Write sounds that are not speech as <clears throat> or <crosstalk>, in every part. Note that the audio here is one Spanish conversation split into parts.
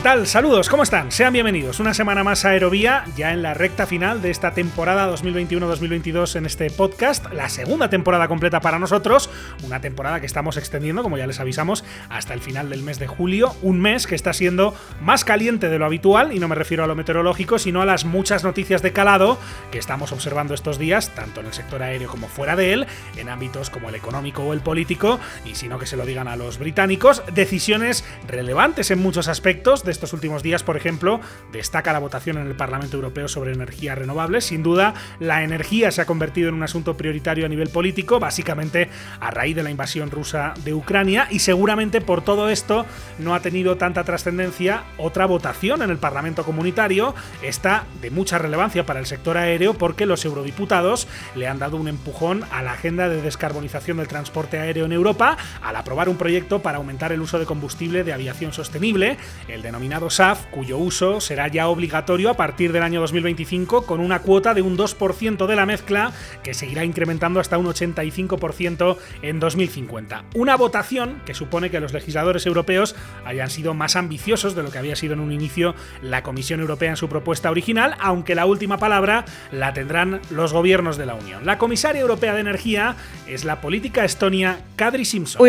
¿Qué tal? Saludos, ¿cómo están? Sean bienvenidos. Una semana más a Aerovía, ya en la recta final de esta temporada 2021-2022 en este podcast, la segunda temporada completa para nosotros, una temporada que estamos extendiendo, como ya les avisamos, hasta el final del mes de julio, un mes que está siendo más caliente de lo habitual, y no me refiero a lo meteorológico, sino a las muchas noticias de calado que estamos observando estos días, tanto en el sector aéreo como fuera de él, en ámbitos como el económico o el político, y si no que se lo digan a los británicos, decisiones relevantes en muchos aspectos, estos últimos días, por ejemplo, destaca la votación en el Parlamento Europeo sobre energías renovables. Sin duda, la energía se ha convertido en un asunto prioritario a nivel político, básicamente a raíz de la invasión rusa de Ucrania, y seguramente por todo esto no ha tenido tanta trascendencia otra votación en el Parlamento Comunitario. Está de mucha relevancia para el sector aéreo porque los eurodiputados le han dado un empujón a la agenda de descarbonización del transporte aéreo en Europa al aprobar un proyecto para aumentar el uso de combustible de aviación sostenible, el denominado denominado SAF, cuyo uso será ya obligatorio a partir del año 2025 con una cuota de un 2% de la mezcla que seguirá incrementando hasta un 85% en 2050. Una votación que supone que los legisladores europeos hayan sido más ambiciosos de lo que había sido en un inicio la Comisión Europea en su propuesta original, aunque la última palabra la tendrán los gobiernos de la Unión. La comisaria europea de energía es la política estonia Kadri Simpson.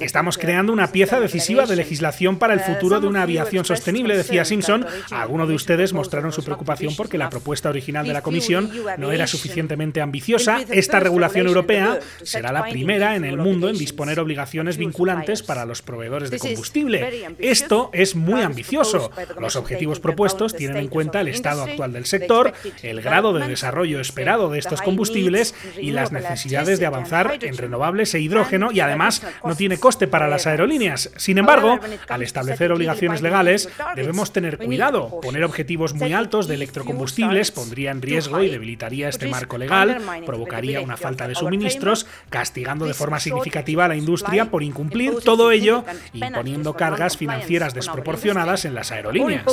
Estamos creando una pieza decisiva de legislación para el futuro de una aviación sostenible, decía Simpson. Algunos de ustedes mostraron su preocupación porque la propuesta original de la Comisión no era suficientemente ambiciosa. Esta regulación europea será la primera en el mundo en disponer obligaciones vinculantes para los proveedores de combustible. Esto es muy ambicioso. Los objetivos propuestos tienen en cuenta el estado actual del sector, el grado de desarrollo esperado de estos combustibles y las necesidades de avanzar en renovables e hidrógeno y además no tiene coste para las aerolíneas. Sin embargo, al establecer obligaciones legales, debemos tener cuidado. Poner objetivos muy altos de electrocombustibles pondría en riesgo y debilitaría este marco legal, provocaría una falta de suministros, castigando de forma significativa a la industria por incumplir todo ello, imponiendo cargas financieras desproporcionadas en las aerolíneas.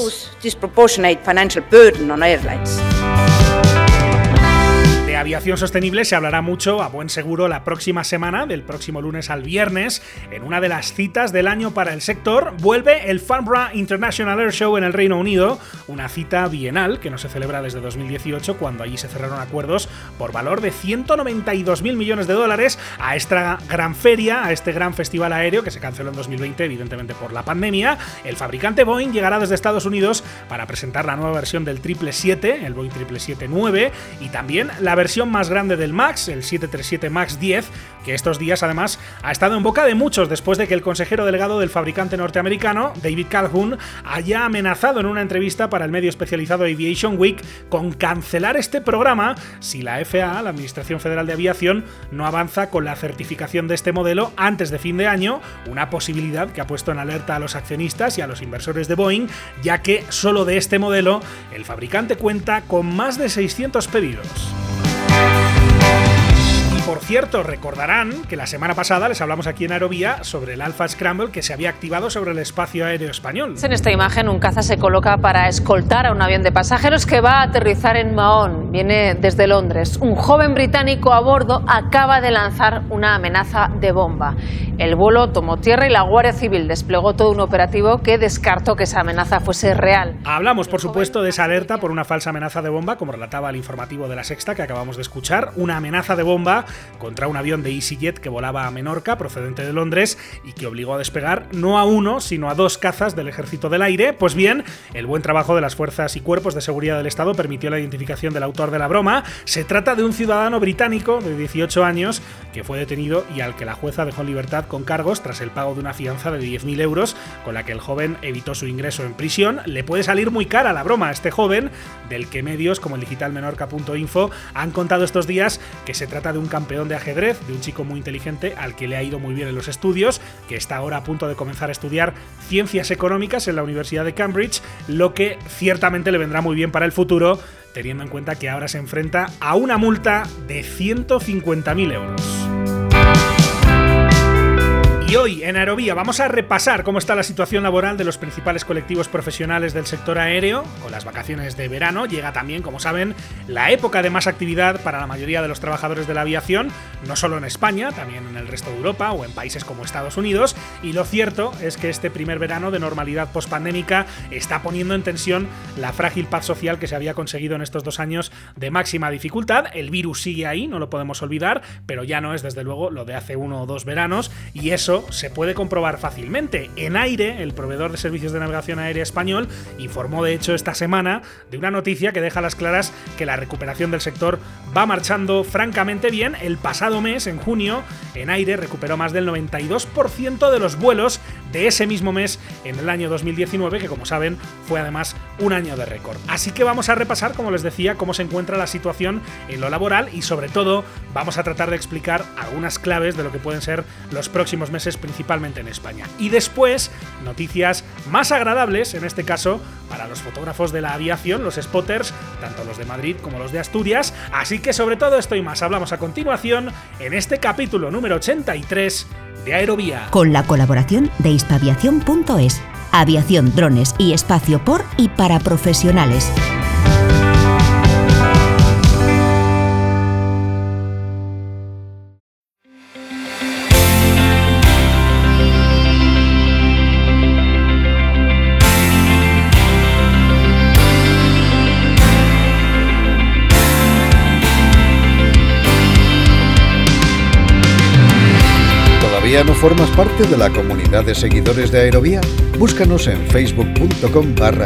Aviación sostenible se hablará mucho, a buen seguro, la próxima semana, del próximo lunes al viernes, en una de las citas del año para el sector. Vuelve el Farnborough International Air Show en el Reino Unido, una cita bienal que no se celebra desde 2018, cuando allí se cerraron acuerdos por valor de 192.000 millones de dólares a esta gran feria, a este gran festival aéreo que se canceló en 2020, evidentemente por la pandemia. El fabricante Boeing llegará desde Estados Unidos para presentar la nueva versión del 777, el Boeing 777-9, y también la versión más grande del MAX, el 737 MAX 10, que estos días además ha estado en boca de muchos después de que el consejero delegado del fabricante norteamericano, David Calhoun, haya amenazado en una entrevista para el medio especializado Aviation Week con cancelar este programa si la FAA, la Administración Federal de Aviación, no avanza con la certificación de este modelo antes de fin de año, una posibilidad que ha puesto en alerta a los accionistas y a los inversores de Boeing, ya que solo de este modelo el fabricante cuenta con más de 600 pedidos. Por cierto, recordarán que la semana pasada les hablamos aquí en Aerovía sobre el Alpha Scramble que se había activado sobre el espacio aéreo español. En esta imagen, un caza se coloca para escoltar a un avión de pasajeros que va a aterrizar en Mahón. Viene desde Londres. Un joven británico a bordo acaba de lanzar una amenaza de bomba. El vuelo tomó tierra y la Guardia Civil desplegó todo un operativo que descartó que esa amenaza fuese real. Hablamos, por supuesto, de esa alerta por una falsa amenaza de bomba, como relataba el informativo de la Sexta que acabamos de escuchar. Una amenaza de bomba contra un avión de EasyJet que volaba a Menorca, procedente de Londres, y que obligó a despegar no a uno, sino a dos cazas del Ejército del Aire. Pues bien, el buen trabajo de las fuerzas y cuerpos de seguridad del Estado permitió la identificación del autor de la broma. Se trata de un ciudadano británico de 18 años que fue detenido y al que la jueza dejó en libertad con cargos tras el pago de una fianza de 10.000 euros, con la que el joven evitó su ingreso en prisión. Le puede salir muy cara la broma a este joven, del que medios como el digitalmenorca.info han contado estos días que se trata de un de ajedrez, de un chico muy inteligente al que le ha ido muy bien en los estudios, que está ahora a punto de comenzar a estudiar ciencias económicas en la Universidad de Cambridge, lo que ciertamente le vendrá muy bien para el futuro, teniendo en cuenta que ahora se enfrenta a una multa de 150.000 euros. Y hoy en Aerovía vamos a repasar cómo está la situación laboral de los principales colectivos profesionales del sector aéreo. Con las vacaciones de verano llega también, como saben, la época de más actividad para la mayoría de los trabajadores de la aviación, no solo en España, también en el resto de Europa o en países como Estados Unidos. Y lo cierto es que este primer verano de normalidad pospandémica está poniendo en tensión la frágil paz social que se había conseguido en estos dos años de máxima dificultad. El virus sigue ahí, no lo podemos olvidar, pero ya no es desde luego lo de hace uno o dos veranos y eso se puede comprobar fácilmente. En aire, el proveedor de servicios de navegación aérea español informó de hecho esta semana de una noticia que deja a las claras que la recuperación del sector va marchando francamente bien. El pasado mes, en junio, en aire recuperó más del 92% de los vuelos de ese mismo mes en el año 2019, que como saben fue además un año de récord. Así que vamos a repasar, como les decía, cómo se encuentra la situación en lo laboral y sobre todo vamos a tratar de explicar algunas claves de lo que pueden ser los próximos meses principalmente en España. Y después, noticias más agradables, en este caso, para los fotógrafos de la aviación, los spotters, tanto los de Madrid como los de Asturias. Así que sobre todo esto y más hablamos a continuación en este capítulo número 83 Aerovía. Con la colaboración de hispaviación.es. Aviación, drones y espacio por y para profesionales. ¿Todavía no formas parte de la comunidad de seguidores de Aerovía? Búscanos en facebook.com barra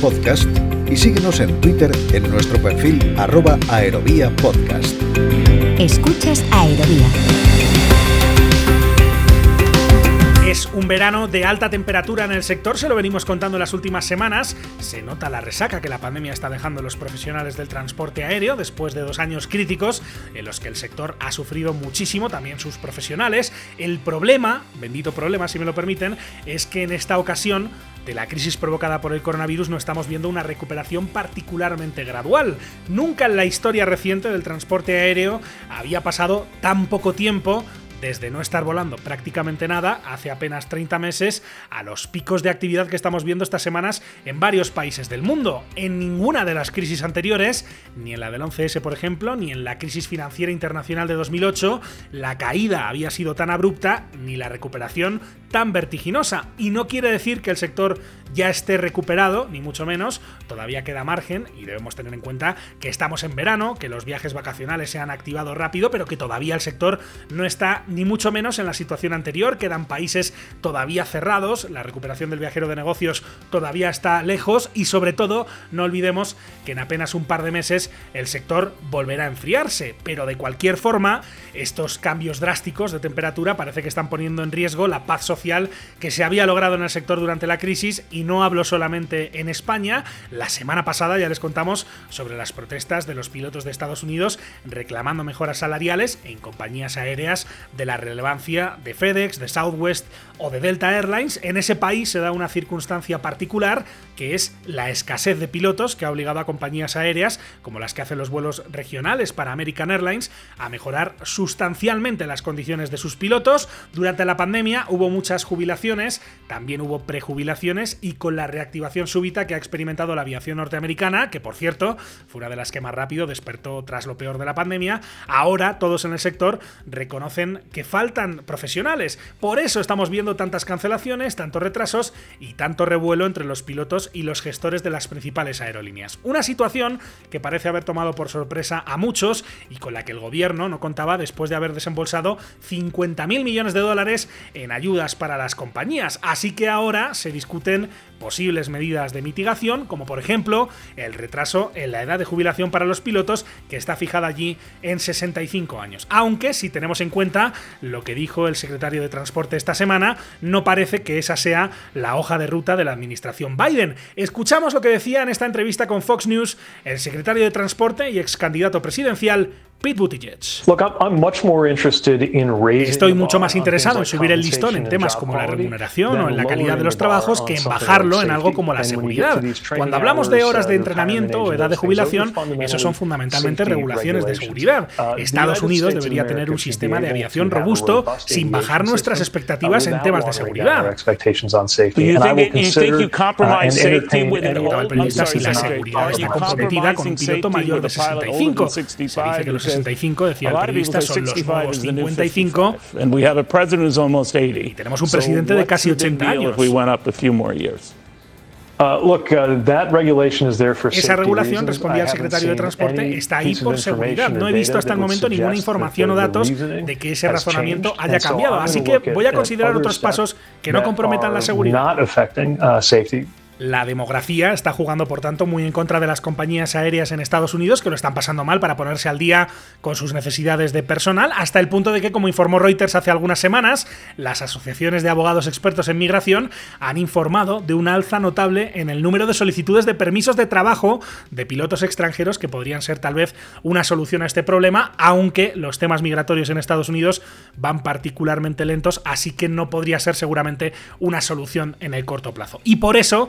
podcast y síguenos en Twitter en nuestro perfil arroba aerovía podcast. Escuchas Aerovía. Un verano de alta temperatura en el sector, se lo venimos contando en las últimas semanas. Se nota la resaca que la pandemia está dejando los profesionales del transporte aéreo después de dos años críticos en los que el sector ha sufrido muchísimo, también sus profesionales. El problema, bendito problema si me lo permiten, es que en esta ocasión de la crisis provocada por el coronavirus no estamos viendo una recuperación particularmente gradual. Nunca en la historia reciente del transporte aéreo había pasado tan poco tiempo desde no estar volando prácticamente nada hace apenas 30 meses a los picos de actividad que estamos viendo estas semanas en varios países del mundo. En ninguna de las crisis anteriores, ni en la del 11S por ejemplo, ni en la crisis financiera internacional de 2008, la caída había sido tan abrupta ni la recuperación tan vertiginosa. Y no quiere decir que el sector ya esté recuperado, ni mucho menos, todavía queda margen y debemos tener en cuenta que estamos en verano, que los viajes vacacionales se han activado rápido, pero que todavía el sector no está ni mucho menos en la situación anterior, quedan países todavía cerrados, la recuperación del viajero de negocios todavía está lejos y sobre todo no olvidemos que en apenas un par de meses el sector volverá a enfriarse, pero de cualquier forma estos cambios drásticos de temperatura parece que están poniendo en riesgo la paz social que se había logrado en el sector durante la crisis no hablo solamente en España, la semana pasada ya les contamos sobre las protestas de los pilotos de Estados Unidos reclamando mejoras salariales en compañías aéreas de la relevancia de FedEx, de Southwest o de Delta Airlines. En ese país se da una circunstancia particular que es la escasez de pilotos que ha obligado a compañías aéreas como las que hacen los vuelos regionales para American Airlines a mejorar sustancialmente las condiciones de sus pilotos. Durante la pandemia hubo muchas jubilaciones, también hubo prejubilaciones y con la reactivación súbita que ha experimentado la aviación norteamericana, que por cierto fue una de las que más rápido despertó tras lo peor de la pandemia, ahora todos en el sector reconocen que faltan profesionales. Por eso estamos viendo tantas cancelaciones, tantos retrasos y tanto revuelo entre los pilotos y los gestores de las principales aerolíneas. Una situación que parece haber tomado por sorpresa a muchos y con la que el gobierno no contaba después de haber desembolsado 50.000 millones de dólares en ayudas para las compañías. Así que ahora se discuten posibles medidas de mitigación, como por ejemplo el retraso en la edad de jubilación para los pilotos, que está fijada allí en 65 años. Aunque, si tenemos en cuenta lo que dijo el secretario de Transporte esta semana, no parece que esa sea la hoja de ruta de la administración Biden. Escuchamos lo que decía en esta entrevista con Fox News el secretario de Transporte y ex candidato presidencial Pete Buttigieg. Estoy mucho más interesado en subir el listón en temas como la remuneración o en la calidad de los trabajos que en bajarlo en algo como la seguridad. Cuando hablamos de horas de entrenamiento o edad de jubilación, esos son fundamentalmente regulaciones de seguridad. Estados Unidos debería tener un sistema de aviación robusto sin bajar nuestras expectativas en temas de seguridad. el periodista si la seguridad está comprometida con un piloto mayor de 65. Se dice que los 65, decía el periodista, son los nuevos 55. Y tenemos un presidente de casi 80 años. Esa regulación, respondía el secretario de Transporte, está ahí por seguridad. No he visto hasta el momento ninguna información o datos de que ese razonamiento haya cambiado. Así que voy a considerar otros pasos que no comprometan la seguridad. La demografía está jugando, por tanto, muy en contra de las compañías aéreas en Estados Unidos, que lo están pasando mal para ponerse al día con sus necesidades de personal, hasta el punto de que, como informó Reuters hace algunas semanas, las asociaciones de abogados expertos en migración han informado de una alza notable en el número de solicitudes de permisos de trabajo de pilotos extranjeros que podrían ser tal vez una solución a este problema, aunque los temas migratorios en Estados Unidos van particularmente lentos, así que no podría ser seguramente una solución en el corto plazo. Y por eso,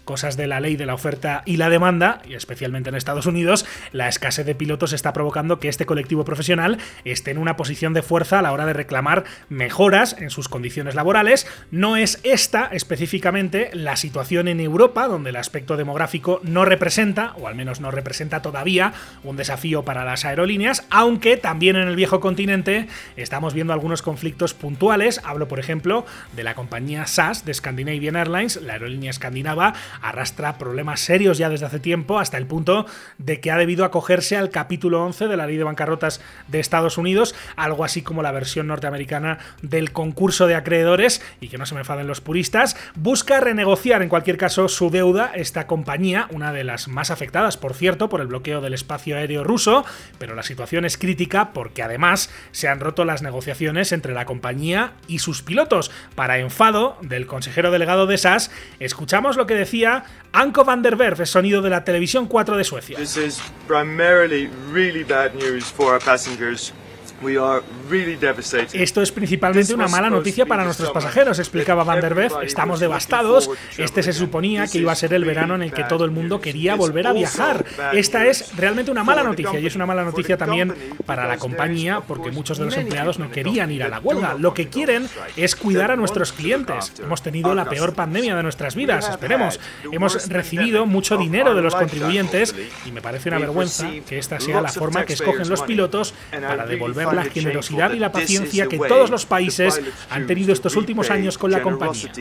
cosas de la ley de la oferta y la demanda, y especialmente en Estados Unidos, la escasez de pilotos está provocando que este colectivo profesional esté en una posición de fuerza a la hora de reclamar mejoras en sus condiciones laborales. No es esta específicamente la situación en Europa, donde el aspecto demográfico no representa, o al menos no representa todavía, un desafío para las aerolíneas, aunque también en el viejo continente estamos viendo algunos conflictos puntuales. Hablo, por ejemplo, de la compañía SAS de Scandinavian Airlines, la aerolínea escandinava, arrastra problemas serios ya desde hace tiempo, hasta el punto de que ha debido acogerse al capítulo 11 de la ley de bancarrotas de Estados Unidos, algo así como la versión norteamericana del concurso de acreedores, y que no se me enfaden los puristas, busca renegociar en cualquier caso su deuda esta compañía, una de las más afectadas, por cierto, por el bloqueo del espacio aéreo ruso, pero la situación es crítica porque además se han roto las negociaciones entre la compañía y sus pilotos. Para enfado del consejero delegado de SAS, escuchamos lo que decía Anko van der Werf, sonido de la televisión 4 de Suecia. This is primarily really bad news for our passengers. Esto es principalmente una mala noticia para nuestros pasajeros, explicaba Van der Beef. Estamos devastados. Este se suponía que iba a ser el verano en el que todo el mundo quería volver a viajar. Esta es realmente una mala noticia y es una mala noticia también para la compañía porque muchos de los empleados no querían ir a la huelga. Lo que quieren es cuidar a nuestros clientes. Hemos tenido la peor pandemia de nuestras vidas, esperemos. Hemos recibido mucho dinero de los contribuyentes y me parece una vergüenza que esta sea la forma que escogen los pilotos para devolver la generosidad y la paciencia que todos los países han tenido estos últimos años con la compañía.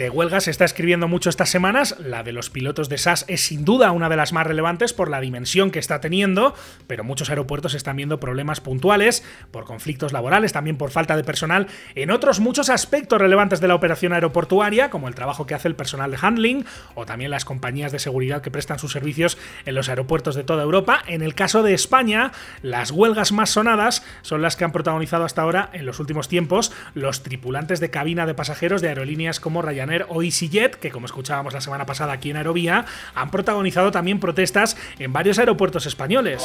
De huelga se está escribiendo mucho estas semanas, la de los pilotos de SAS es sin duda una de las más relevantes por la dimensión que está teniendo, pero muchos aeropuertos están viendo problemas puntuales por conflictos laborales, también por falta de personal, en otros muchos aspectos relevantes de la operación aeroportuaria, como el trabajo que hace el personal de handling o también las compañías de seguridad que prestan sus servicios en los aeropuertos de toda Europa. En el caso de España, las huelgas más sonadas son las que han protagonizado hasta ahora en los últimos tiempos los tripulantes de cabina de pasajeros de aerolíneas como Ryanair o EasyJet, que como escuchábamos la semana pasada aquí en Aerovía, han protagonizado también protestas en varios aeropuertos españoles.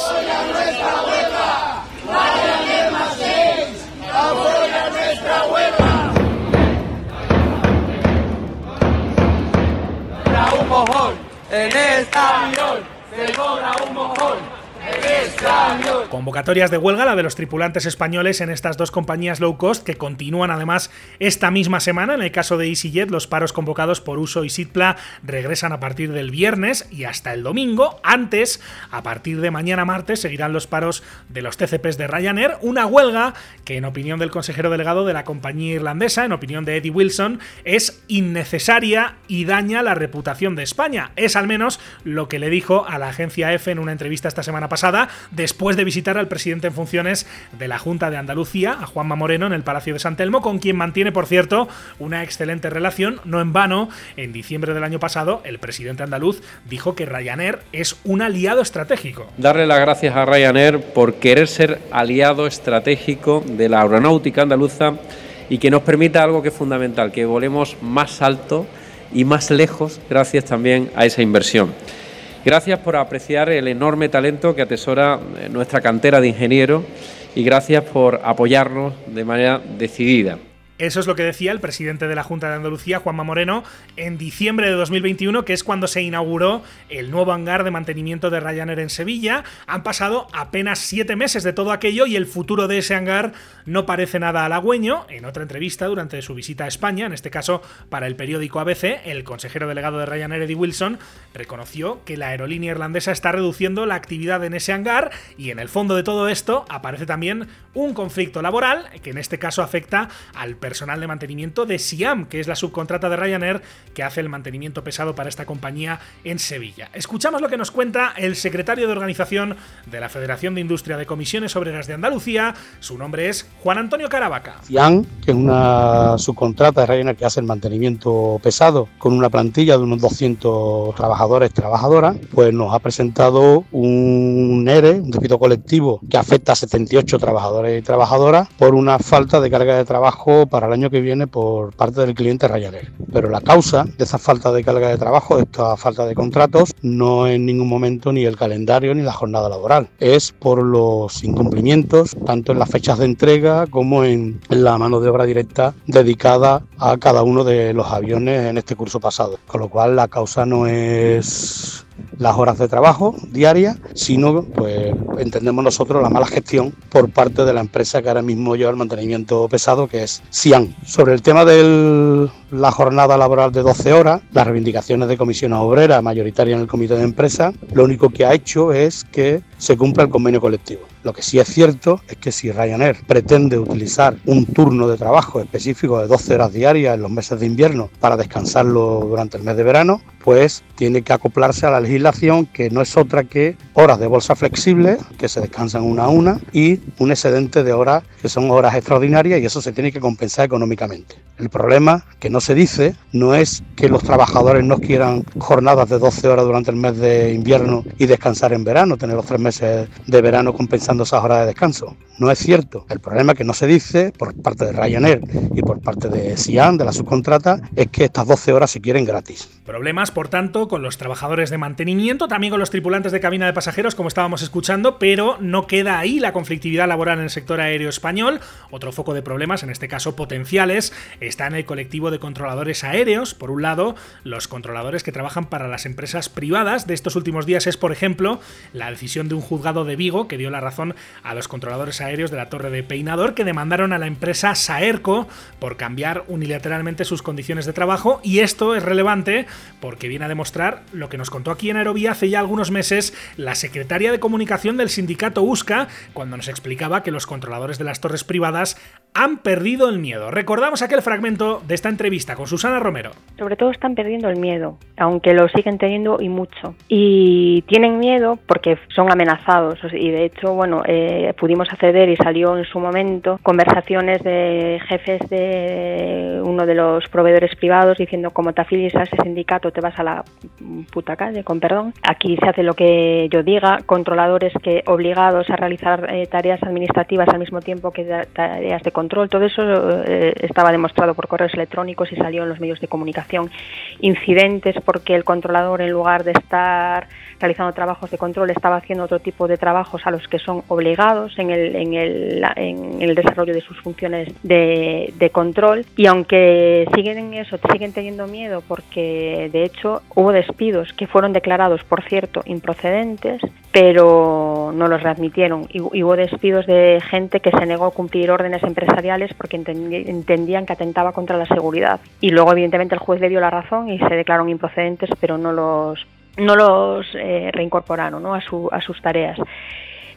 Convocatorias de huelga, la de los tripulantes españoles en estas dos compañías low cost que continúan además esta misma semana. En el caso de EasyJet, los paros convocados por Uso y Sitpla regresan a partir del viernes y hasta el domingo. Antes, a partir de mañana martes, seguirán los paros de los TCPs de Ryanair. Una huelga que, en opinión del consejero delegado de la compañía irlandesa, en opinión de Eddie Wilson, es innecesaria y daña la reputación de España. Es al menos lo que le dijo a la agencia EFE en una entrevista esta semana pasada después de visitar al presidente en funciones de la Junta de Andalucía, a Juanma Moreno, en el Palacio de San Telmo, con quien mantiene, por cierto, una excelente relación. No en vano, en diciembre del año pasado, el presidente andaluz dijo que Ryanair es un aliado estratégico. Darle las gracias a Ryanair por querer ser aliado estratégico de la aeronáutica andaluza y que nos permita algo que es fundamental, que volemos más alto y más lejos gracias también a esa inversión. Gracias por apreciar el enorme talento que atesora eh, nuestra cantera de ingenieros y gracias por apoyarnos de manera decidida. Eso es lo que decía el presidente de la Junta de Andalucía, Juanma Moreno, en diciembre de 2021, que es cuando se inauguró el nuevo hangar de mantenimiento de Ryanair en Sevilla. Han pasado apenas siete meses de todo aquello y el futuro de ese hangar no parece nada halagüeño. En otra entrevista durante su visita a España, en este caso para el periódico ABC, el consejero delegado de Ryanair, Eddie Wilson, reconoció que la aerolínea irlandesa está reduciendo la actividad en ese hangar y en el fondo de todo esto aparece también un conflicto laboral que en este caso afecta al personal de mantenimiento de Siam, que es la subcontrata de Ryanair que hace el mantenimiento pesado para esta compañía en Sevilla. Escuchamos lo que nos cuenta el secretario de organización de la Federación de Industria de Comisiones Obreras de Andalucía. Su nombre es Juan Antonio Caravaca. Siam, que es una subcontrata de Ryanair que hace el mantenimiento pesado con una plantilla de unos 200 trabajadores trabajadoras, pues nos ha presentado un ERE, un despido colectivo que afecta a 78 trabajadores y trabajadoras por una falta de carga de trabajo para el año que viene por parte del cliente Ryanair. Pero la causa de esa falta de carga de trabajo, de esta falta de contratos, no es en ningún momento ni el calendario ni la jornada laboral. Es por los incumplimientos, tanto en las fechas de entrega como en la mano de obra directa dedicada a cada uno de los aviones en este curso pasado. Con lo cual la causa no es las horas de trabajo diarias, sino, pues entendemos nosotros, la mala gestión por parte de la empresa que ahora mismo lleva el mantenimiento pesado, que es Cian. Sobre el tema de la jornada laboral de 12 horas, las reivindicaciones de comisiones obreras mayoritarias en el comité de empresa, lo único que ha hecho es que se cumpla el convenio colectivo. Lo que sí es cierto es que si Ryanair pretende utilizar un turno de trabajo específico de 12 horas diarias en los meses de invierno para descansarlo durante el mes de verano, pues tiene que acoplarse a la legislación que no es otra que horas de bolsa flexible, que se descansan una a una, y un excedente de horas que son horas extraordinarias y eso se tiene que compensar económicamente. El problema que no se dice no es que los trabajadores no quieran jornadas de 12 horas durante el mes de invierno y descansar en verano, tener los tres meses de verano compensando esas horas de descanso. No es cierto. El problema que no se dice por parte de Ryanair y por parte de Sian, de la subcontrata, es que estas 12 horas se quieren gratis. Problemas, por tanto, con los trabajadores de mantenimiento, también con los tripulantes de cabina de pasajeros, como estábamos escuchando, pero no queda ahí la conflictividad laboral en el sector aéreo español. Otro foco de problemas, en este caso potenciales, está en el colectivo de controladores aéreos. Por un lado, los controladores que trabajan para las empresas privadas. De estos últimos días es, por ejemplo, la decisión de un juzgado de Vigo que dio la razón a los controladores aéreos de la Torre de Peinador que demandaron a la empresa Saerco por cambiar unilateralmente sus condiciones de trabajo. Y esto es relevante porque viene a demostrar lo que nos contó aquí en Aerovía hace ya algunos meses la secretaria de comunicación del sindicato USCA cuando nos explicaba que los controladores de las torres privadas han perdido el miedo. Recordamos aquel fragmento de esta entrevista con Susana Romero. Sobre todo están perdiendo el miedo, aunque lo siguen teniendo y mucho. Y tienen miedo porque son amenazados. Y de hecho, bueno, eh, pudimos acceder y salió en su momento conversaciones de jefes de uno de los proveedores privados diciendo como te afilies a ese sindicato te vas a la puta calle, con perdón. Aquí se hace lo que yo diga, controladores que obligados a realizar eh, tareas administrativas al mismo tiempo que tareas de control. Todo eso eh, estaba demostrado por correos electrónicos y salió en los medios de comunicación. Incidentes porque el controlador en lugar de estar realizando trabajos de control estaba haciendo otro tipo de trabajos a los que son obligados en el, en el, desarrollo de sus funciones de, de control y aunque siguen en eso, siguen teniendo miedo porque de hecho hubo despidos que fueron declarados, por cierto, improcedentes, pero no los readmitieron. Y hubo despidos de gente que se negó a cumplir órdenes empresariales porque entendían que atentaba contra la seguridad. Y luego, evidentemente, el juez le dio la razón y se declararon improcedentes, pero no los no los eh, reincorporaron ¿no? a, su, a sus tareas.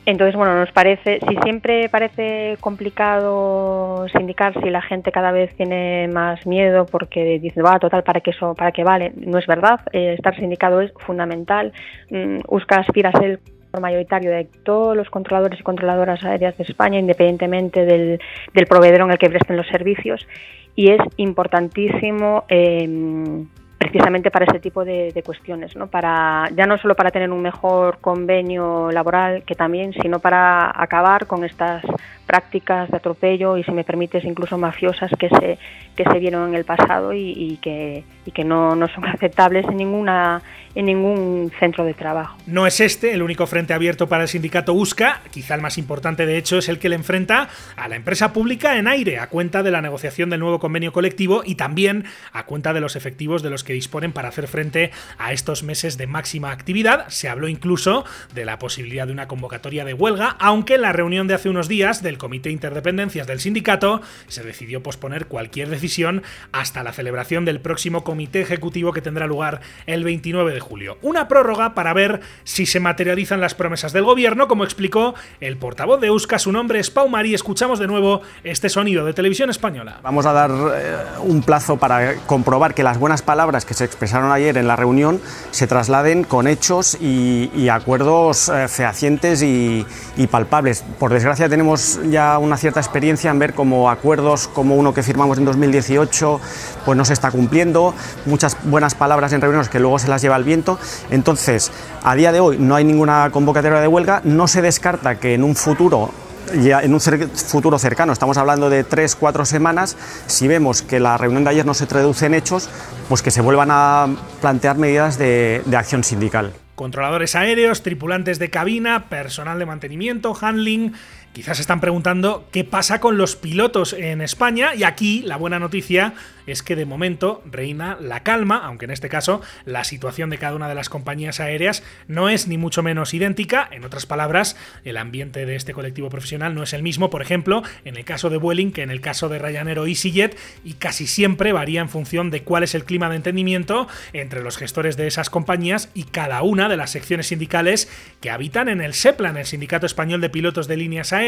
Entonces, bueno, nos parece, si siempre parece complicado sindicar, si la gente cada vez tiene más miedo porque dice, va, total, ¿para qué, eso, para qué vale? No es verdad, eh, estar sindicado es fundamental. Mm, USCA aspira a ser el mayoritario de todos los controladores y controladoras aéreas de España, independientemente del, del proveedor en el que presten los servicios, y es importantísimo. Eh, precisamente para ese tipo de, cuestiones, ¿no? Para, ya no solo para tener un mejor convenio laboral, que también, sino para acabar con estas prácticas de atropello y, si me permites, incluso mafiosas que se, que se vieron en el pasado y, que, y que no, no son <laughs> aceptables en ninguna en ningún centro de trabajo. No es este el único frente abierto para el sindicato USCA, quizá el más importante de hecho es el que le enfrenta a la empresa pública en aire, a cuenta de la negociación del nuevo convenio colectivo y también a cuenta de los efectivos de los que disponen para hacer frente a estos meses de máxima actividad. Se habló incluso de la posibilidad de una convocatoria de huelga, aunque la reunión de hace unos días del Comité Interdependencias del sindicato se decidió posponer cualquier decisión hasta la celebración del próximo comité ejecutivo que tendrá lugar el 29 de julio. Una prórroga para ver si se materializan las promesas del gobierno, como explicó el portavoz de Euska, su nombre es Pau Mari. Escuchamos de nuevo este sonido de televisión española. Vamos a dar eh, un plazo para comprobar que las buenas palabras que se expresaron ayer en la reunión se trasladen con hechos y, acuerdos eh, fehacientes y, y palpables. Por desgracia tenemos ya una cierta experiencia en ver cómo acuerdos como uno que firmamos en 2018 pues no se está cumpliendo, muchas buenas palabras en reuniones que luego se las lleva el viento. Entonces, a día de hoy no hay ninguna convocatoria de huelga, no se descarta que en un futuro ya en un futuro cercano, estamos hablando de tres, cuatro semanas, si vemos que la reunión de ayer no se traduce en hechos, pues que se vuelvan a plantear medidas de, de acción sindical. Controladores aéreos, tripulantes de cabina, personal de mantenimiento, handling, Quizás están preguntando qué pasa con los pilotos en España y aquí la buena noticia es que de momento reina la calma, aunque en este caso la situación de cada una de las compañías aéreas no es ni mucho menos idéntica. En otras palabras, el ambiente de este colectivo profesional no es el mismo, por ejemplo, en el caso de Vueling que en el caso de Ryanair o EasyJet y casi siempre varía en función de cuál es el clima de entendimiento entre los gestores de esas compañías y cada una de las secciones sindicales que habitan en el SEPLA, en el Sindicato Español de Pilotos de Líneas Aéreas.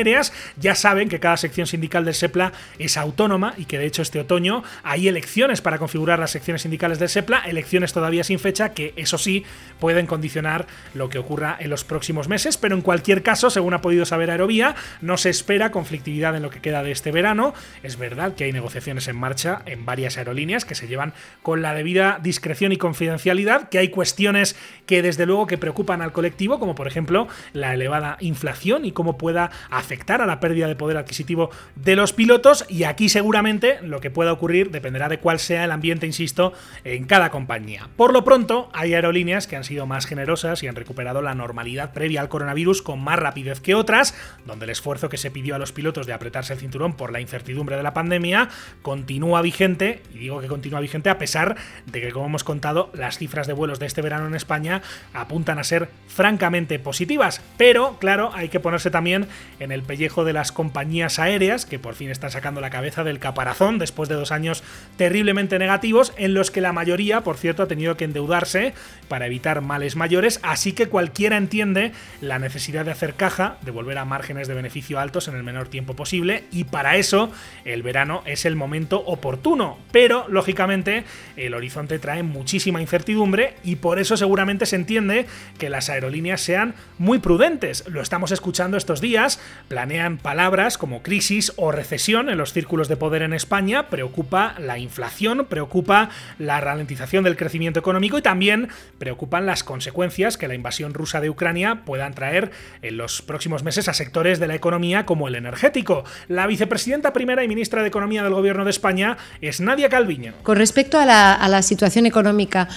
Ya saben que cada sección sindical del SEPLA es autónoma y que de hecho este otoño hay elecciones para configurar las secciones sindicales del SEPLA, elecciones todavía sin fecha que, eso sí, pueden condicionar lo que ocurra en los próximos meses, pero en cualquier caso, según ha podido saber Aerovía, no se espera conflictividad en lo que queda de este verano. Es verdad que hay negociaciones en marcha en varias aerolíneas que se llevan con la debida discreción y confidencialidad, que hay cuestiones que desde luego que preocupan al colectivo, como por ejemplo la elevada inflación y cómo pueda afectar a la pérdida de poder adquisitivo de los pilotos y aquí seguramente lo que pueda ocurrir dependerá de cuál sea el ambiente, insisto, en cada compañía. Por lo pronto, hay aerolíneas que han sido más generosas y han recuperado la normalidad previa al coronavirus con más rapidez que otras, donde el esfuerzo que se pidió a los pilotos de apretarse el cinturón por la incertidumbre de la pandemia continúa vigente, y digo que continúa vigente a pesar de que, como hemos contado, las cifras de vuelos de este verano en España apuntan a ser francamente positivas, pero claro, hay que ponerse también en el pellejo de las compañías aéreas, que por fin están sacando la cabeza del caparazón después de dos años terriblemente negativos en los que la mayoría, por cierto, ha tenido que endeudarse para evitar males mayores, así que cualquiera entiende la necesidad de hacer caja, de volver a márgenes de beneficio altos en el menor tiempo posible y para eso el verano es el momento oportuno, pero lógicamente el horizonte trae muchísima incertidumbre y por eso seguramente se entiende que las aerolíneas sean muy prudentes. Lo estamos escuchando estos días, planean palabras como crisis o recesión en los círculos de poder en España, preocupa la inflación, preocupa la ralentización del crecimiento económico y también preocupan las consecuencias que la invasión rusa de Ucrania puedan traer en los próximos meses a sectores de la economía como el energético. La vicepresidenta primera y ministra de Economía del Gobierno de España es Nadia Calviño. Con respecto a la, a la situación económica,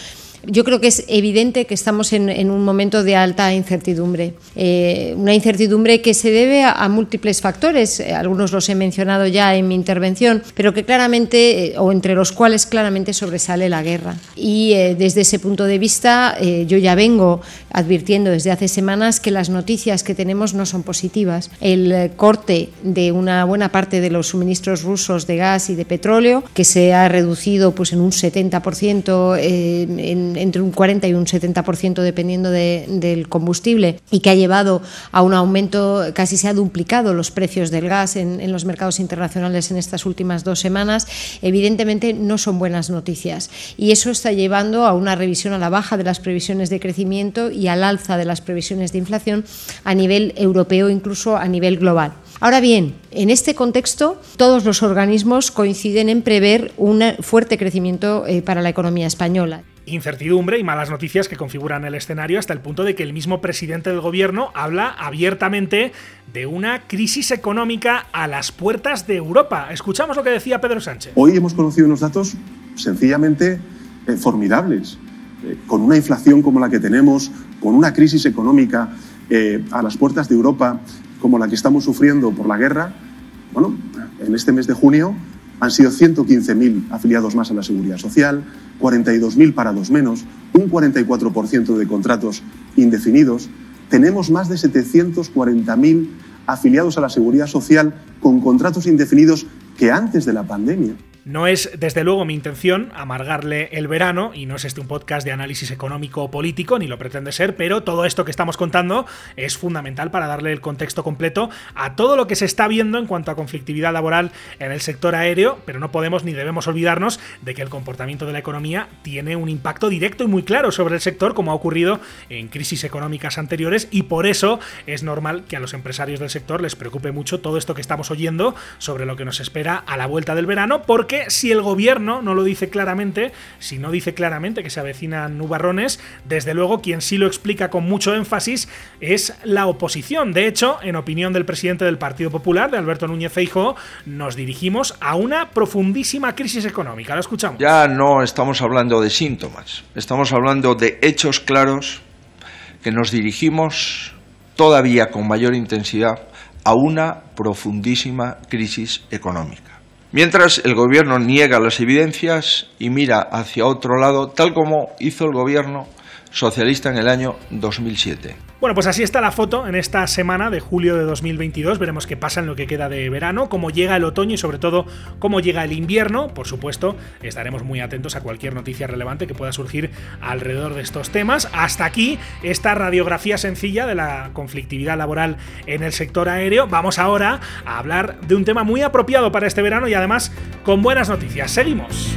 yo creo que es evidente que estamos en, un momento de alta incertidumbre. Eh, una incertidumbre que se debe a, múltiples factores, eh, algunos los he mencionado ya en mi intervención, pero que claramente, eh, o entre los cuales claramente sobresale la guerra. Y desde ese punto de vista, yo ya vengo advirtiendo desde hace semanas que las noticias que tenemos no son positivas. El corte de una buena parte de los suministros rusos de gas y de petróleo, que se ha reducido pues, en un 70% en entre un 40 y un 70% dependiendo del combustible y que ha llevado a un aumento, casi se ha duplicado los precios del gas en, los mercados internacionales en estas últimas dos semanas, evidentemente no son buenas noticias. Y eso está llevando a una revisión a la baja de las previsiones de crecimiento y al alza de las previsiones de inflación a nivel europeo, incluso a nivel global. Ahora bien, en este contexto, todos los organismos coinciden en prever un fuerte crecimiento eh, para la economía española. Incertidumbre y malas noticias que configuran el escenario hasta el punto de que el mismo presidente del gobierno habla abiertamente de una crisis económica a las puertas de Europa. Escuchamos lo que decía Pedro Sánchez. Hoy hemos conocido unos datos sencillamente eh, formidables. Eh, con una inflación como la que tenemos, con una crisis económica eh, a las puertas de Europa como la que estamos sufriendo por la guerra, bueno, en este mes de junio han sido 115.000 afiliados más a la Seguridad Social, 42.000 parados menos, un 44% de contratos indefinidos. Tenemos más de 740.000 afiliados a la Seguridad Social con contratos indefinidos que antes de la pandemia. No es, desde luego, mi intención amargarle el verano, y no es este un podcast de análisis económico o político, ni lo pretende ser, pero todo esto que estamos contando es fundamental para darle el contexto completo a todo lo que se está viendo en cuanto a conflictividad laboral en el sector aéreo, pero no podemos ni debemos olvidarnos de que el comportamiento de la economía tiene un impacto directo y muy claro sobre el sector, como ha ocurrido en crisis económicas anteriores, y por eso es normal que a los empresarios del sector les preocupe mucho todo esto que estamos oyendo sobre lo que nos espera a la vuelta del verano, porque si el gobierno no lo dice claramente, si no dice claramente que se avecinan nubarrones, desde luego quien sí lo explica con mucho énfasis es la oposición. De hecho, en opinión del presidente del Partido Popular, de Alberto Núñez Feijóo, nos dirigimos a una profundísima crisis económica. Lo escuchamos. Ya no estamos hablando de síntomas, estamos hablando de hechos claros que nos dirigimos todavía con mayor intensidad a una profundísima crisis económica. Mientras el gobierno niega las evidencias y mira hacia otro lado, tal como hizo el gobierno socialista en el año 2007. Bueno, pues así está la foto en esta semana de julio de 2022. Veremos qué pasa en lo que queda de verano, cómo llega el otoño y sobre todo cómo llega el invierno. Por supuesto, estaremos muy atentos a cualquier noticia relevante que pueda surgir alrededor de estos temas. Hasta aquí esta radiografía sencilla de la conflictividad laboral en el sector aéreo. Vamos ahora a hablar de un tema muy apropiado para este verano y además con buenas noticias. Seguimos.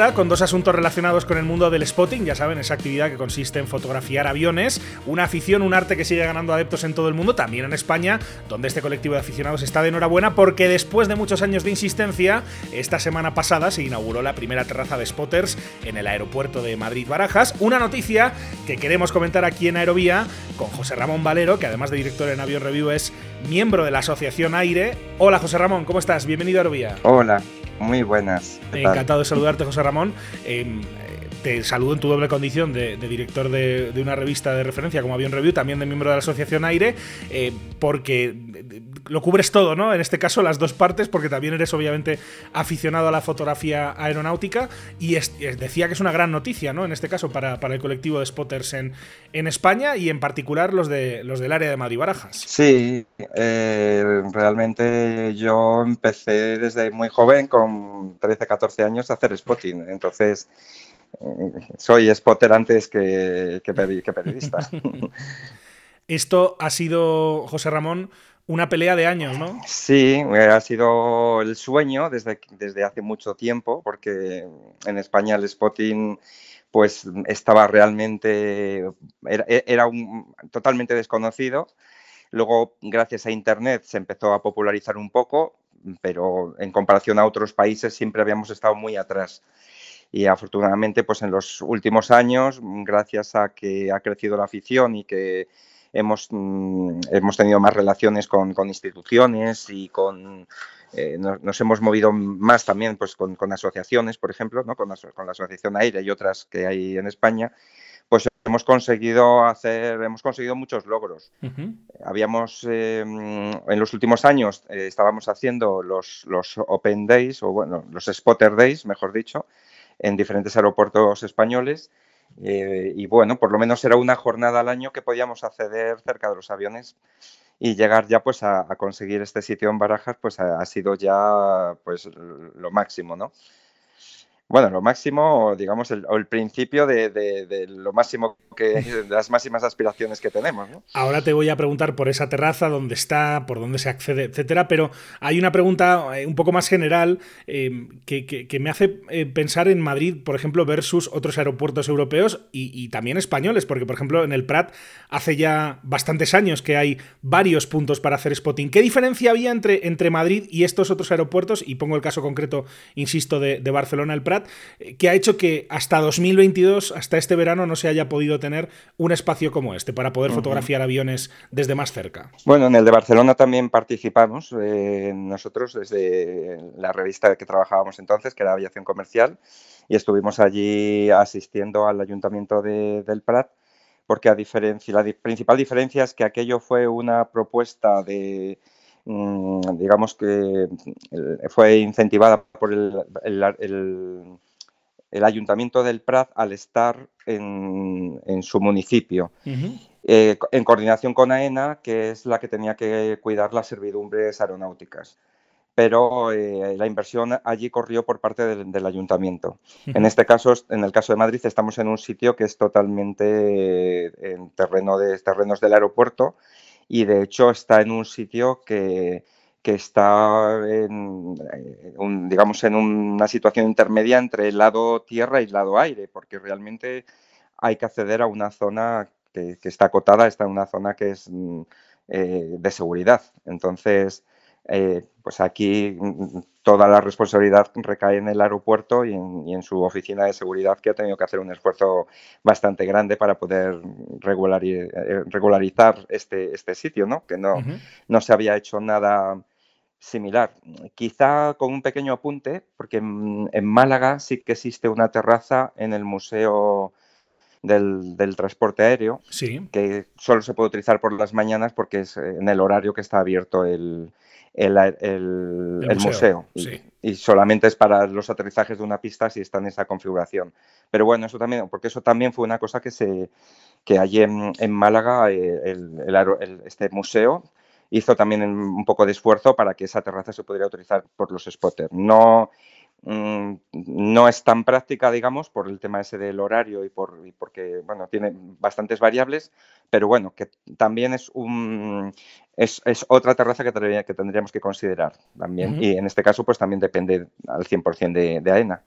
con dos asuntos relacionados con el mundo del spotting. Ya saben, esa actividad que consiste en fotografiar aviones, una afición, un arte que sigue ganando adeptos en todo el mundo, también en España, donde este colectivo de aficionados está de enhorabuena porque después de muchos años de insistencia, esta semana pasada se inauguró la primera terraza de spotters en el aeropuerto de Madrid-Barajas. Una noticia que queremos comentar aquí en Aerovía con José Ramón Valero, que además de director en Avion Review es miembro de la Asociación Aire. Hola José Ramón, ¿cómo estás? Bienvenido a Aerovía. Hola, muy buenas. Encantado de saludarte, José Ramón. Em, te saludo en tu doble condición de, director de, una revista de referencia como Avión Review, también de miembro de la Asociación Aire, eh, porque lo cubres todo, ¿no? En este caso, las dos partes, porque también eres obviamente aficionado a la fotografía aeronáutica y decía que es una gran noticia, ¿no? En este caso, para, el colectivo de spotters en, en, España y en particular los, de, los del área de Madrid Barajas. Sí, eh, realmente yo empecé desde muy joven, con 13, 14 años, a hacer spotting. Entonces, soy spotter antes que, que, periodista. <laughs> Esto ha sido, José Ramón, una pelea de años, ¿no? Sí, ha sido el sueño desde, desde hace mucho tiempo, porque en España el spotting pues estaba realmente, era, era un, totalmente desconocido. Luego, gracias a Internet, se empezó a popularizar un poco, pero en comparación a otros países siempre habíamos estado muy atrás y afortunadamente pues en los últimos años, gracias a que ha crecido la afición y que hemos, mm, hemos tenido más relaciones con, instituciones y con eh, nos, hemos movido más también pues, con, asociaciones, por ejemplo, ¿no? con, la, con la Asociación Aire y otras que hay en España, pues hemos conseguido hacer, hemos conseguido muchos logros. Habíamos, em, en los últimos años, eh, estábamos haciendo los, los Open Days, o bueno, los Spotter Days, mejor dicho, en diferentes aeropuertos españoles. Eh, y bueno, por lo menos era una jornada al año que podíamos acceder cerca de los aviones y llegar ya pues a, conseguir este sitio en Barajas pues ha, ha, sido ya pues lo máximo, ¿no? Bueno, lo máximo, digamos, el, el principio de, lo máximo que, <laughs> de las máximas aspiraciones que tenemos. Ahora te voy a preguntar por esa terraza, dónde está, por dónde se accede, etcétera, pero hay una pregunta eh, un poco más general eh, que, me hace eh, pensar en Madrid, por ejemplo, versus otros aeropuertos europeos y, también españoles, porque, por ejemplo, en el Prat hace ya bastantes años que hay varios puntos para hacer spotting. ¿Qué diferencia había entre, entre Madrid y estos otros aeropuertos? Y pongo el caso concreto, insisto, de, de Barcelona, el Prat eh, que ha hecho que hasta 2022, hasta este verano, no se haya podido tener un espacio como este para poder fotografiar aviones desde más cerca. Bueno, en el de Barcelona también participamos eh, nosotros desde la revista que trabajábamos entonces, que era Aviación Comercial, y estuvimos allí asistiendo al ayuntamiento del Prat porque a diferencia, la principal diferencia es que aquello fue una propuesta de, digamos que fue incentivada por el, el, ayuntamiento del Prat al estar en, su municipio. Eh, en coordinación con AENA, que es la que tenía que cuidar las servidumbres aeronáuticas. Pero eh, la inversión allí corrió por parte del, ayuntamiento. En este caso, en el caso de Madrid, estamos en un sitio que es totalmente en terreno de terrenos del aeropuerto y de hecho está en un sitio que, está en, eh, digamos, en una situación intermedia entre el lado tierra y el lado aire, porque realmente hay que acceder a una zona que, está acotada, está en una zona que es mm, eh, de seguridad. Entonces, eh, pues aquí mm, toda la responsabilidad recae en el aeropuerto y en, su oficina de seguridad que ha tenido que hacer un esfuerzo bastante grande para poder eh, regularizar este, este sitio, ¿no? que no, no se había hecho nada similar. Quizá con un pequeño apunte, porque en, Málaga sí que existe una terraza en el Museo del, Transporte Aéreo, que solo se puede utilizar por las mañanas porque es en el horario que está abierto el, el, museo. Y, solamente es para los aterrizajes de una pista si está en esa configuración. Pero bueno, eso también, porque eso también fue una cosa que se que allí en, Málaga eh, este museo hizo también un poco de esfuerzo para que esa terraza se pudiera utilizar por los spotters. No, mm, no es tan práctica, digamos, por el tema ese del horario y, por, y porque, bueno, tiene bastantes variables, pero bueno, que también es un, es, otra terraza que, que, tendríamos que considerar también. Y en este caso, pues también depende al 100% de, de AENA.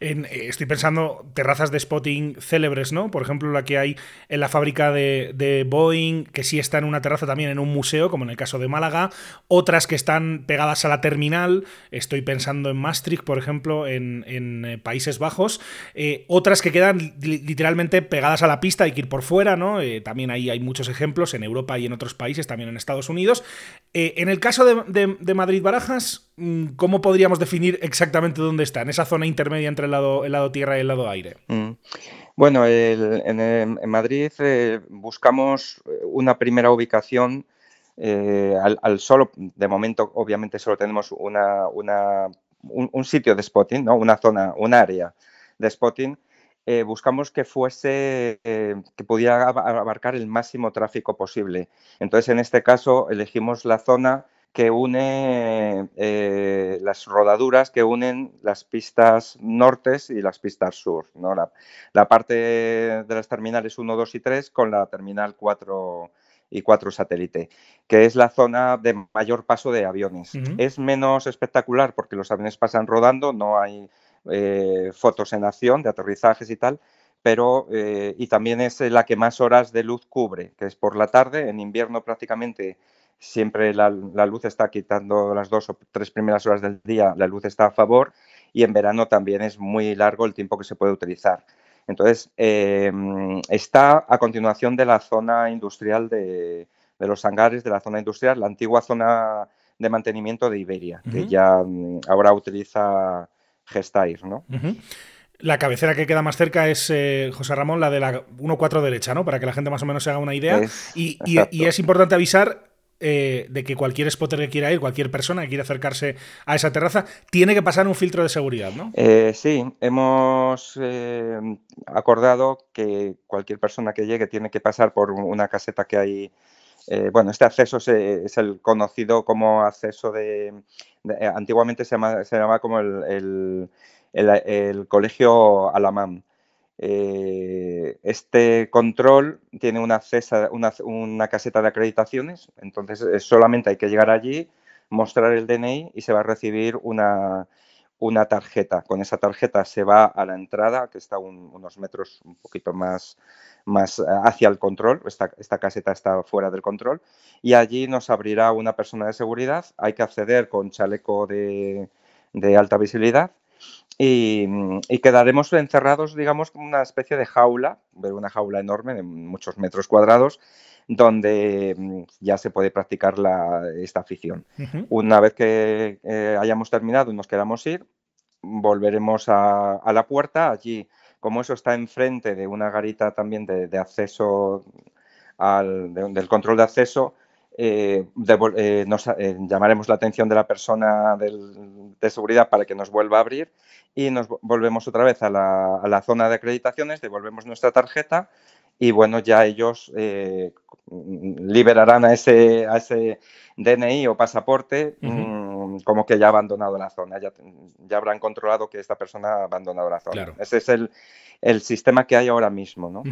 Eh, estoy pensando terrazas de spotting célebres, ¿no? Por ejemplo, la que hay en la fábrica de, Boeing, que sí está en una terraza también en un museo, como en el caso de Málaga. Otras que están pegadas a la terminal. Estoy pensando en Maastricht, por ejemplo, en, eh, Países Bajos. Eh, otras que quedan literalmente pegadas a la pista, hay que ir por fuera, ¿no? también ahí hay muchos ejemplos en Europa y en otros países, también en Estados Unidos. Eh, en el caso de, Madrid-Barajas, mm, ¿cómo podríamos definir exactamente dónde está? En esa zona intermedia entre el lado, el lado tierra y el lado aire. Mm. Bueno, en, Madrid eh, buscamos eh, una primera ubicación al, solo, de momento obviamente solo tenemos una, un, sitio de spotting, ¿no? una zona, un área de spotting eh, buscamos que fuese, eh, que pudiera abarcar el máximo tráfico posible. Entonces, en este caso, elegimos la zona que une eh, las rodaduras que unen las pistas nortes y las pistas sur. ¿no? La, parte de las terminales 1, 2 y 3 con la terminal 4 y 4 satélite, que es la zona de mayor paso de aviones. Es menos espectacular porque los aviones pasan rodando, no hay eh, fotos en acción de aterrizajes y tal, pero eh, y también es la que más horas de luz cubre, que es por la tarde, en invierno prácticamente siempre la, luz está quitando las dos o tres primeras horas del día, la luz está a favor y en verano también es muy largo el tiempo que se puede utilizar. Entonces, eh, está a continuación de la zona industrial de, de, los hangares, de la zona industrial, la antigua zona de mantenimiento de Iberia, que ya mm, ahora utiliza Gestair, ¿no? La cabecera que queda más cerca es, eh, José Ramón, la de la 1.4 derecha, ¿no? Para que la gente más o menos se haga una idea. y, es importante avisar eh, de que cualquier spotter que quiera ir, cualquier persona que quiera acercarse a esa terraza, tiene que pasar un filtro de seguridad, ¿no? Eh, sí, hemos acordado que cualquier persona que llegue tiene que pasar por una caseta que hay bueno, este acceso es, el conocido como acceso de, antiguamente se, llama, se llamaba como el, colegio Alamán. Eh, este control tiene una, una, caseta de acreditaciones, entonces eh, solamente hay que llegar allí, mostrar el DNI y se va a recibir una, una tarjeta. Con esa tarjeta se va a la entrada, que está unos metros un poquito más, más eh, hacia el control. Esta, esta, caseta está fuera del control. Y allí nos abrirá una persona de seguridad. Hay que acceder con chaleco de, de alta visibilidad Mm, y, quedaremos encerrados, digamos, como una especie de jaula, una jaula enorme de muchos metros cuadrados, donde mm, ya se puede practicar esta afición. Una vez que eh, hayamos terminado y nos queramos ir, volveremos a, la puerta. Allí, como eso está enfrente de una garita también de, acceso, al, del control de acceso, eh, eh, nos llamaremos la atención de la persona de seguridad para que nos vuelva a abrir y nos volvemos otra vez a la, zona de acreditaciones, devolvemos nuestra tarjeta y bueno, ya ellos eh, liberarán a ese, a ese DNI o pasaporte mm, como que ya ha abandonado la zona, ya, ya habrán controlado que esta persona ha abandonado la zona. Ese es el, el sistema que hay ahora mismo. ¿no?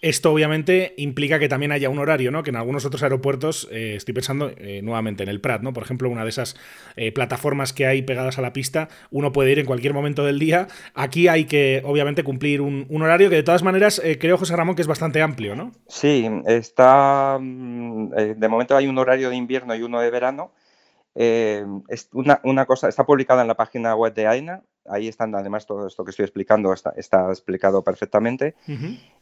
Esto obviamente implica que también haya un horario, ¿no? que en algunos otros aeropuertos, eh, estoy pensando eh, nuevamente en el Prat, ¿no? por ejemplo, una de esas eh, plataformas que hay pegadas a la pista, uno puede ir en cualquier momento del día. Aquí hay que obviamente cumplir un, horario que de todas maneras creo, José Ramón, que es bastante amplio. ¿no? Sí, está, mm, de momento hay un horario de invierno y uno de verano. Es una, una, cosa, está publicada en la página web de AINA, ahí están, además, todo esto que estoy explicando está, explicado perfectamente.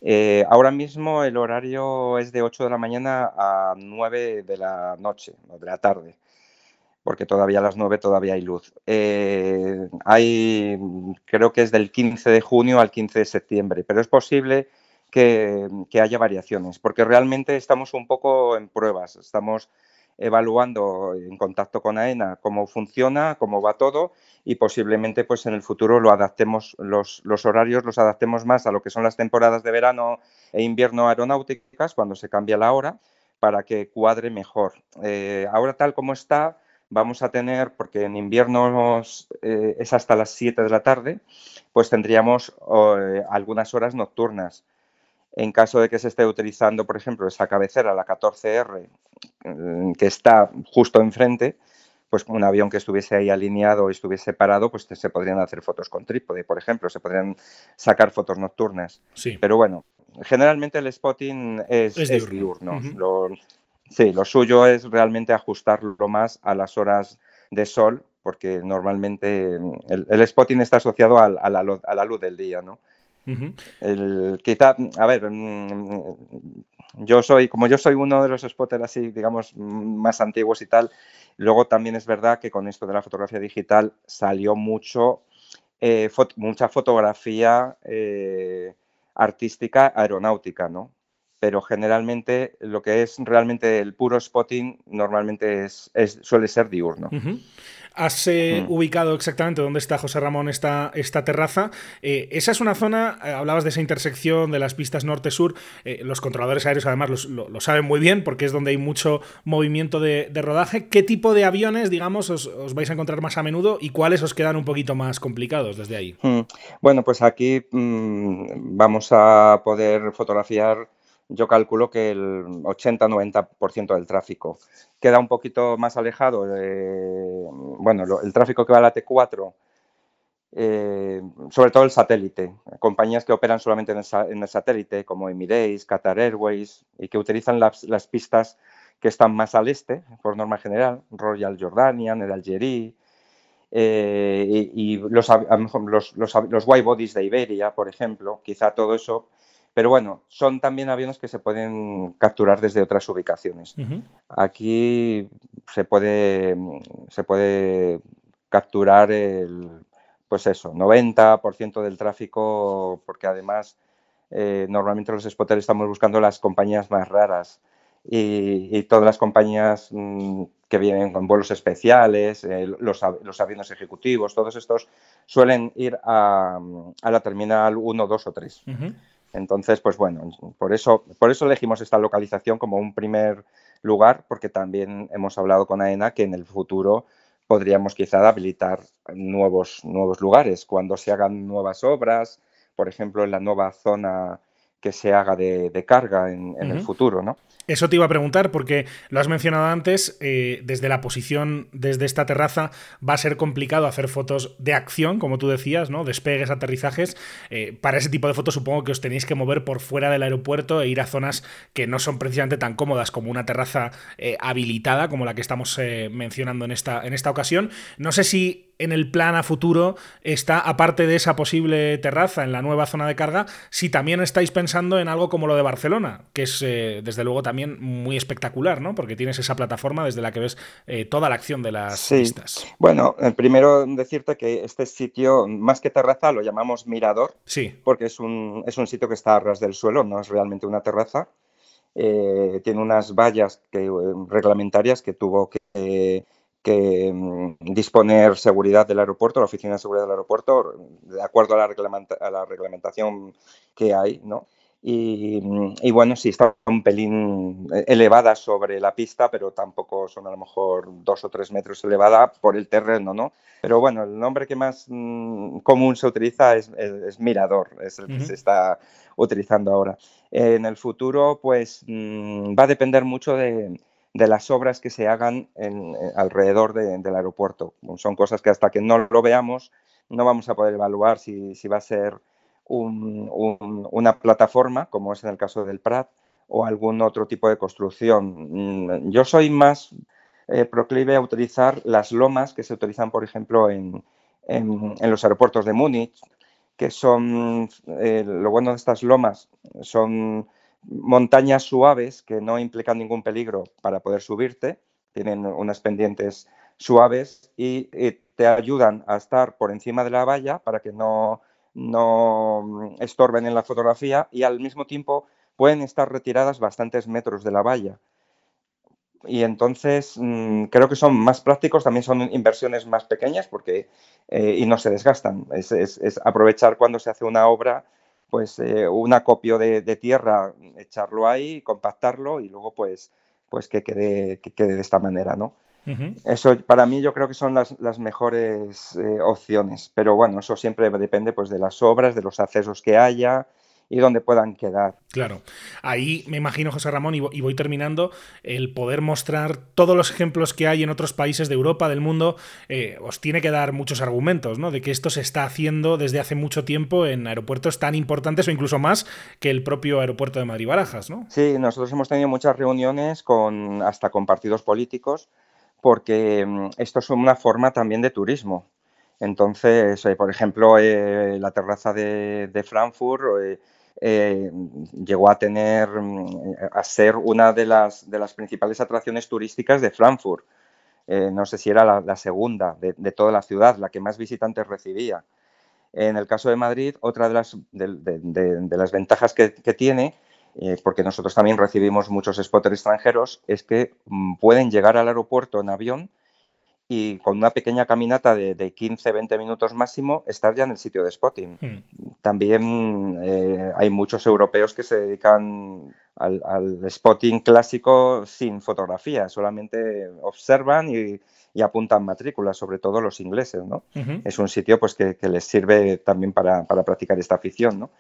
Eh, ahora mismo el horario es de 8 de la mañana a 9 de la noche, o de la tarde, porque todavía a las 9 todavía hay luz. Eh, hay, creo que es del 15 de junio al 15 de septiembre, pero es posible que, que haya variaciones, porque realmente estamos un poco en pruebas, estamos evaluando en contacto con AENA cómo funciona, cómo va todo y posiblemente pues en el futuro lo adaptemos, los, los, horarios los adaptemos más a lo que son las temporadas de verano e invierno aeronáuticas cuando se cambia la hora para que cuadre mejor. Eh, ahora tal como está, vamos a tener, porque en invierno eh, es hasta las 7 de la tarde, pues tendríamos eh, algunas horas nocturnas. En caso de que se esté utilizando, por ejemplo, esa cabecera, la 14R, mm, que está justo enfrente, pues un avión que estuviese ahí alineado y estuviese parado, pues se podrían hacer fotos con trípode, por ejemplo, se podrían sacar fotos nocturnas. Sí. Pero bueno, generalmente el spotting es, diurno. sí, lo suyo es realmente ajustarlo más a las horas de sol, porque normalmente el, spotting está asociado a, a, la, a la luz del día, ¿no? El, quizá, a ver, mm, yo soy, como yo soy uno de los spotters así, digamos, más antiguos y tal, luego también es verdad que con esto de la fotografía digital salió mucho, eh, mucha fotografía eh, artística aeronáutica, ¿no? Pero generalmente lo que es realmente el puro spotting normalmente es, suele ser diurno. Has eh, mm. ubicado exactamente dónde está José Ramón esta, esta terraza. Eh, esa es una zona, eh, hablabas de esa intersección de las pistas norte-sur. los controladores aéreos además lo, saben muy bien porque es donde hay mucho movimiento de, rodaje. ¿Qué tipo de aviones, digamos, os, vais a encontrar más a menudo y cuáles os quedan un poquito más complicados desde ahí? Mm. Bueno, pues aquí mm, vamos a poder fotografiar yo calculo que el 80-90% del tráfico. Queda un poquito más alejado, bueno, el tráfico que va a la T4, eh, sobre todo el satélite, compañías que operan solamente en el, satélite, como Emirates, Qatar Airways, y que utilizan las, pistas que están más al este, por norma general, Royal Jordanian, el Algerie, eh, y, los, los, los, los white bodies de Iberia, por ejemplo, quizá todo eso Pero bueno, son también aviones que se pueden capturar desde otras ubicaciones. Aquí se puede, se puede capturar el, pues eso, 90% del tráfico, porque además eh, normalmente los spotters estamos buscando las compañías más raras y, todas las compañías mm, que vienen con vuelos especiales, eh, los, aviones ejecutivos, todos estos suelen ir a, la terminal 1, 2 o 3. Entonces, pues bueno, por eso, por eso elegimos esta localización como un primer lugar, porque también hemos hablado con AENA que en el futuro podríamos quizá habilitar nuevos, nuevos lugares cuando se hagan nuevas obras, por ejemplo, en la nueva zona que se haga de, carga en, el futuro, ¿no? Eso te iba a preguntar porque lo has mencionado antes, eh, desde la posición, desde esta terraza, va a ser complicado hacer fotos de acción, como tú decías, ¿no? Despegues, aterrizajes. Eh, para ese tipo de fotos supongo que os tenéis que mover por fuera del aeropuerto e ir a zonas que no son precisamente tan cómodas como una terraza eh, habilitada como la que estamos mencionando en esta, en esta ocasión. No sé si en el plan a futuro está, aparte de esa posible terraza en la nueva zona de carga, si también estáis pensando en algo como lo de Barcelona, que es desde luego también muy espectacular, ¿no? Porque tienes esa plataforma desde la que ves eh, toda la acción de las sí. Bueno, eh, primero decirte que este sitio, más que terraza, lo llamamos mirador. Sí. Porque es un, es un sitio que está a ras del suelo, no es realmente una terraza. tiene unas vallas que, reglamentarias que tuvo que que mm, disponer seguridad del aeropuerto, la oficina de seguridad del aeropuerto, de acuerdo a la, reglamentación que hay, ¿no? Mm, y, bueno, sí está un pelín elevada sobre la pista, pero tampoco son a lo mejor dos o tres metros elevada por el terreno, ¿no? Pero bueno, el nombre que más mm, común se utiliza es, mirador, es el que se está utilizando ahora. En el futuro, pues va a depender mucho de, de las obras que se hagan en, eh, alrededor del aeropuerto. Son cosas que hasta que no lo veamos no vamos a poder evaluar si, va a ser una plataforma, como es en el caso del Prat, o algún otro tipo de construcción. Mm, yo soy más eh, proclive a utilizar las lomas que se utilizan, por ejemplo, en, los aeropuertos de Múnich, que son, eh, lo bueno de estas lomas, son montañas suaves que no implican ningún peligro para poder subirte, tienen unas pendientes suaves y, te ayudan a estar por encima de la valla para que no, no estorben en la fotografía y al mismo tiempo pueden estar retiradas bastantes metros de la valla. Y entonces mm, creo que son más prácticos, también son inversiones más pequeñas porque, eh, y no se desgastan. es, aprovechar cuando se hace una obra pues eh, un acopio de, tierra, echarlo ahí, compactarlo y luego pues, pues que, quede, que quede de esta manera, ¿no? Eso para mí yo creo que son las, mejores eh, opciones, pero bueno, eso siempre depende pues de las obras, de los accesos que haya, y donde puedan quedar. Claro. Ahí me imagino, José Ramón, y voy terminando, el poder mostrar todos los ejemplos que hay en otros países de Europa, del mundo, eh, os tiene que dar muchos argumentos, ¿no? De que esto se está haciendo desde hace mucho tiempo en aeropuertos tan importantes o incluso más que el propio aeropuerto de Madrid-Barajas, ¿no? Sí, nosotros hemos tenido muchas reuniones con hasta con partidos políticos porque mm, esto es una forma también de turismo. Entonces, eh, por ejemplo, eh, la terraza de, de Frankfurt eh, llegó a tener, mm, a ser una de las, de las principales atracciones turísticas de Frankfurt. Eh, no sé si era la, segunda de, toda la ciudad, la que más visitantes recibía. En el caso de Madrid, otra de las, de, las ventajas que, tiene, eh, porque nosotros también recibimos muchos spotters extranjeros, es que mm, pueden llegar al aeropuerto en avión y con una pequeña caminata de, 15-20 minutos máximo estar ya en el sitio de spotting. Hmm. También eh, hay muchos europeos que se dedican al, spotting clásico sin fotografía, solamente observan y, apuntan matrículas, sobre todo los ingleses. ¿no? Es un sitio pues, que, les sirve también para, practicar esta afición. ¿no?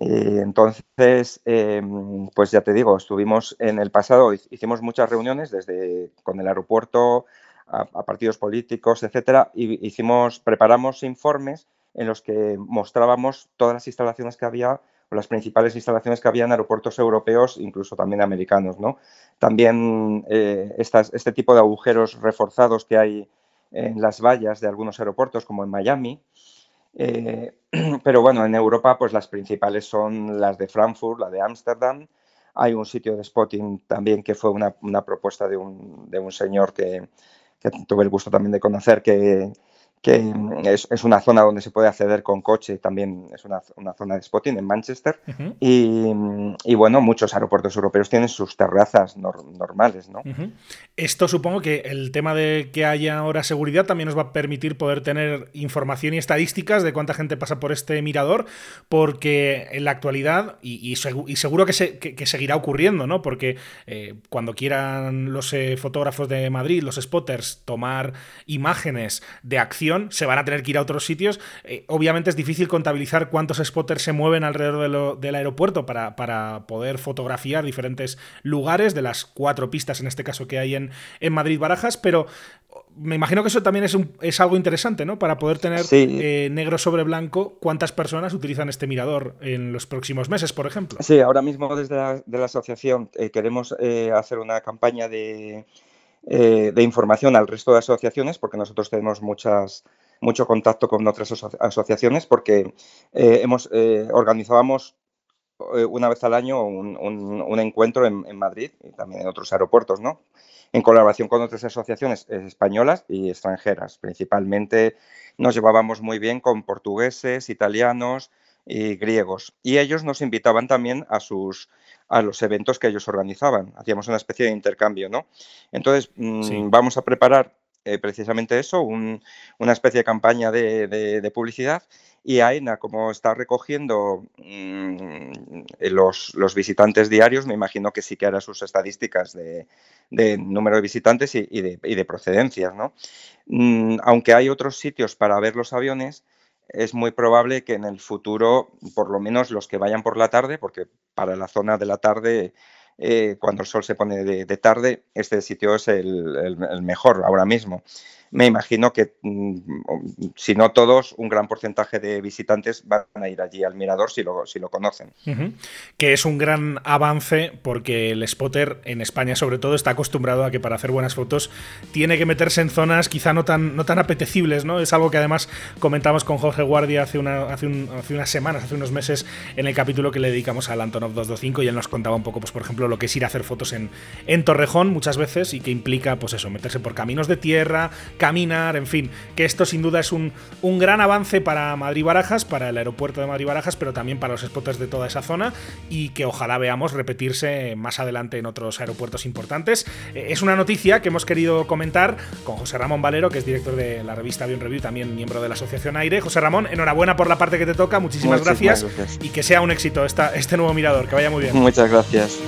Eh, entonces, em, pues ya te digo, estuvimos en el pasado, hicimos muchas reuniones desde con el aeropuerto, a, partidos políticos, etcétera, y hicimos, preparamos informes en los que mostrábamos todas las instalaciones que había o las principales instalaciones que había en aeropuertos europeos, incluso también americanos. ¿no? También eh, este tipo de agujeros reforzados que hay en las vallas de algunos aeropuertos, como en Miami, Eh, <clears throat> pero bueno, en Europa pues las principales son las de Frankfurt, la de Ámsterdam. Hay un sitio de spotting también que fue una, propuesta de un, de un señor que, que, tuve el gusto también de conocer, que, que es, una zona donde se puede acceder con coche, también es una, zona de spotting en Manchester. y, bueno, muchos aeropuertos europeos tienen sus terrazas normales, ¿no? Esto supongo que el tema de que haya ahora seguridad también nos va a permitir poder tener información y estadísticas de cuánta gente pasa por este mirador, porque en la actualidad, y, seguro que, seguirá ocurriendo, ¿no? Porque eh, cuando quieran los eh, fotógrafos de Madrid, los spotters, tomar imágenes de acción, se van a tener que ir a otros sitios. Eh, obviamente es difícil contabilizar cuántos spotters se mueven alrededor del aeropuerto para, para, poder fotografiar diferentes lugares, de las cuatro pistas en este caso que hay en, en Madrid Barajas, pero me imagino que eso también es, es algo interesante, ¿no? Para poder tener eh, negro sobre blanco cuántas personas utilizan este mirador en los próximos meses, por ejemplo. Sí, ahora mismo desde la, de la asociación eh, queremos hacer una campaña de eh, de información al resto de asociaciones, porque nosotros tenemos mucho contacto con otras asociaciones, porque eh, hemos, eh, organizábamos una vez al año un, encuentro en, Madrid y también en otros aeropuertos, ¿no? En colaboración con otras asociaciones españolas y extranjeras. Principalmente nos llevábamos muy bien con portugueses, italianos y griegos. Y ellos nos invitaban también a sus a los eventos que ellos organizaban. Hacíamos una especie de intercambio, ¿no? Entonces, mm, vamos a preparar eh, precisamente eso, una especie de campaña de, publicidad. Y AENA, como está recogiendo mm, los, visitantes diarios, me imagino que sí que hará sus estadísticas de, número de visitantes y, de, y de, procedencias. ¿no? Mm, aunque hay otros sitios para ver los aviones, es muy probable que en el futuro, por lo menos los que vayan por la tarde, porque para la zona de la tarde, eh, cuando el sol se pone de, tarde, este sitio es el, mejor ahora mismo me imagino que, mm, si no todos, un gran porcentaje de visitantes van a ir allí al mirador si lo, conocen. Que es un gran avance porque el spotter en España sobre todo está acostumbrado a que para hacer buenas fotos tiene que meterse en zonas quizá no tan, apetecibles, ¿no? Es algo que además comentamos con Jorge Guardia hace, unas semanas, hace unos meses, en el capítulo que le dedicamos al Antonov 225 y él nos contaba un poco, pues por ejemplo, lo que es ir a hacer fotos en, en Torrejón muchas veces y que implica, pues eso, meterse por caminos de tierra, caminar, en fin, que esto sin duda es un, un gran avance para Madrid-Barajas, para el aeropuerto de Madrid-Barajas, pero también para los spotters de toda esa zona y que ojalá veamos repetirse más adelante en otros aeropuertos importantes. Eh, es una noticia que hemos querido comentar con José Ramón Valero, que es director de la revista Avion Review, también miembro de la Asociación Aire. José Ramón, enhorabuena por la parte que te toca, muchísimas, gracias, y que sea un éxito esta, este nuevo mirador, que vaya muy bien. Muchas gracias.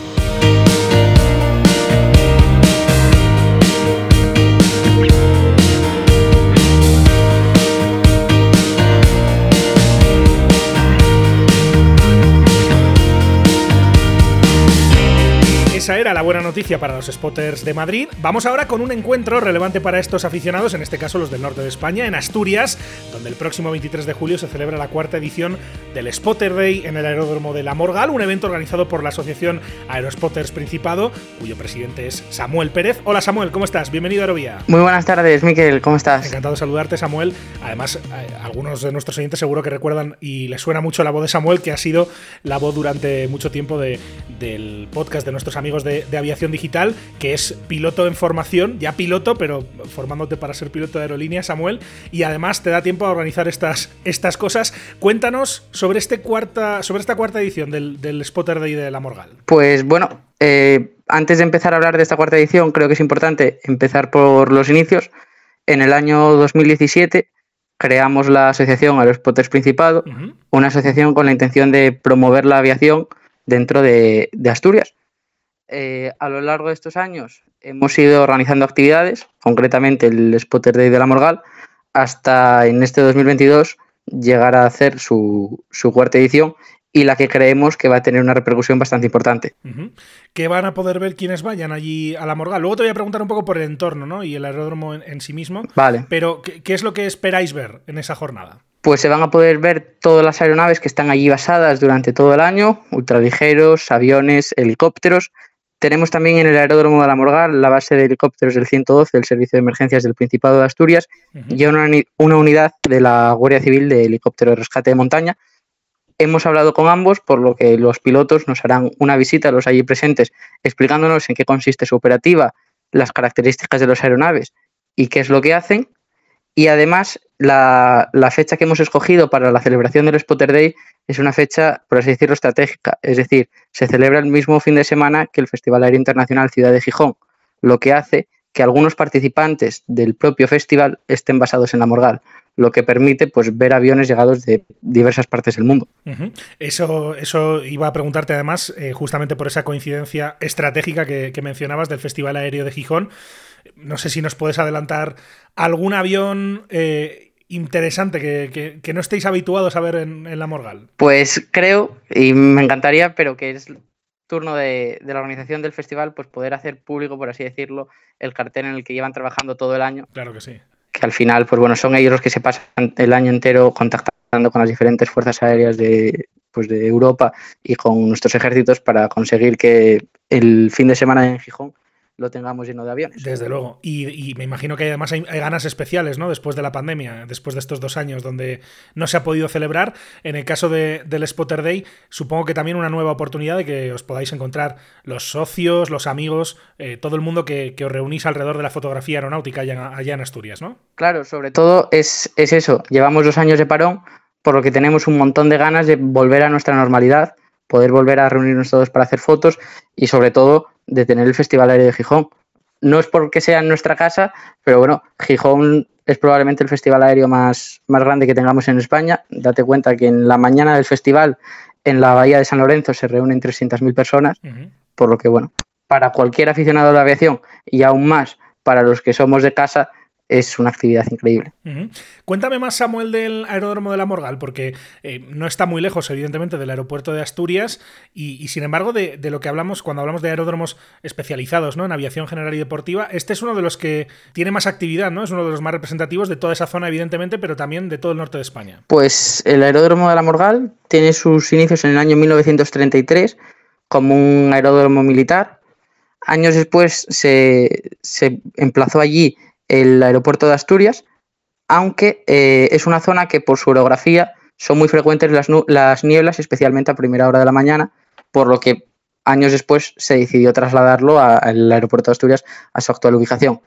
Era la buena noticia para los spotters de Madrid. Vamos ahora con un encuentro relevante para estos aficionados, en este caso los del norte de España, en Asturias, donde el próximo 23 de julio se celebra la cuarta edición del Spotter Day en el aeródromo de La Morgal, un evento organizado por la Asociación Aerospotters Principado, cuyo presidente es Samuel Pérez. Hola Samuel, ¿cómo estás? Bienvenido a Aerovía. Muy buenas tardes, Miquel, ¿cómo estás? Encantado de saludarte, Samuel. Además, eh, algunos de nuestros oyentes seguro que recuerdan y les suena mucho la voz de Samuel, que ha sido la voz durante mucho tiempo del podcast de nuestros amigos de, aviación digital, que es piloto en formación, ya piloto, pero formándote para ser piloto de aerolínea, Samuel, y además te da tiempo a organizar estas, estas cosas. Cuéntanos sobre, este cuarta, sobre esta cuarta edición del, del Spotter Day de la Morgal. Pues bueno, eh, antes de empezar a hablar de esta cuarta edición, creo que es importante empezar por los inicios. En el año 2017 creamos la asociación Aerospotters Principado, una asociación con la intención de promover la aviación dentro de Asturias. Eh, a lo largo de estos años hemos ido organizando actividades, concretamente el Spotter Day de la Morgal, hasta en este 2022 llegar a hacer su, cuarta edición y la que creemos que va a tener una repercusión bastante importante. Que van a poder ver quienes vayan allí a la Morgal. Luego te voy a preguntar un poco por el entorno ¿no? y el aeródromo en, sí mismo. Vale. Pero, ¿qué, es lo que esperáis ver en esa jornada? Pues se van a poder ver todas las aeronaves que están allí basadas durante todo el año, ultraligeros, aviones, helicópteros, Tenemos también en el aeródromo de la Morgal la base de helicópteros del 112 del Servicio de Emergencias del Principado de Asturias y una, una unidad de la Guardia Civil de helicóptero de rescate de montaña. Hemos hablado con ambos, por lo que los pilotos nos harán una visita a los allí presentes explicándonos en qué consiste su operativa, las características de las aeronaves y qué es lo que hacen. Y además, la, la, fecha que hemos escogido para la celebración del Spotter Day es una fecha, por así decirlo, estratégica. Es decir, se celebra el mismo fin de semana que el Festival Aéreo Internacional Ciudad de Gijón, lo que hace que algunos participantes del propio festival estén basados en la Morgal, lo que permite pues, ver aviones llegados de diversas partes del mundo. Eso, eso iba a preguntarte además, eh, justamente por esa coincidencia estratégica que, que mencionabas del Festival Aéreo de Gijón. No sé si nos puedes adelantar algún avión eh, interesante que, que, que, no estéis habituados a ver en, en, la Morgal. Pues creo, y me encantaría, pero que es turno de, de, la organización del festival, pues poder hacer público, por así decirlo, el cartel en el que llevan trabajando todo el año. Claro que sí. Que al final, pues bueno, son ellos los que se pasan el año entero contactando con las diferentes fuerzas aéreas de, pues de Europa y con nuestros ejércitos para conseguir que el fin de semana en Gijón lo tengamos lleno de aviones. Desde luego. Y, y me imagino que además hay, hay, ganas especiales, ¿no? Después de la pandemia, después de estos dos años donde no se ha podido celebrar. En el caso de, del Spotter Day, supongo que también una nueva oportunidad de que os podáis encontrar los socios, los amigos, eh, todo el mundo que, que, os reunís alrededor de la fotografía aeronáutica allá, allá en Asturias, ¿no? Claro, sobre todo es, es eso. Llevamos dos años de parón, por lo que tenemos un montón de ganas de volver a nuestra normalidad, poder volver a reunirnos todos para hacer fotos y sobre todo de tener el Festival Aéreo de Gijón. No es porque sea en nuestra casa, pero bueno, Gijón es probablemente el festival aéreo más, más grande que tengamos en España. Date cuenta que en la mañana del festival, en la Bahía de San Lorenzo, se reúnen 300.000 personas, uh -huh. por lo que, bueno, para cualquier aficionado a la aviación y aún más para los que somos de casa, es una actividad increíble. Uh -huh. Cuéntame más, Samuel, del aeródromo de la Morgal, porque eh, no está muy lejos, evidentemente, del aeropuerto de Asturias y, y sin embargo, de, de, lo que hablamos cuando hablamos de aeródromos especializados ¿no? en aviación general y deportiva, este es uno de los que tiene más actividad, ¿no? Es uno de los más representativos de toda esa zona, evidentemente, pero también de todo el norte de España. Pues el aeródromo de la Morgal tiene sus inicios en el año 1933 como un aeródromo militar. Años después se, se emplazó allí el aeropuerto de Asturias, aunque eh, es una zona que por su orografía son muy frecuentes las, las, nieblas, especialmente a primera hora de la mañana, por lo que años después se decidió trasladarlo al aeropuerto de Asturias a su actual ubicación.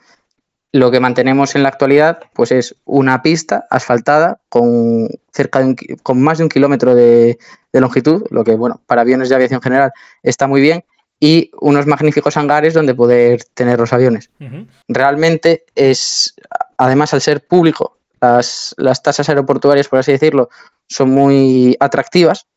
Lo que mantenemos en la actualidad pues es una pista asfaltada con, cerca de un, con más de un kilómetro de, de longitud, lo que bueno, para aviones de aviación general está muy bien, y unos magníficos hangares donde poder tener los aviones. Uh -huh. Realmente es, además al ser público, las, las, tasas aeroportuarias, por así decirlo, son muy atractivas,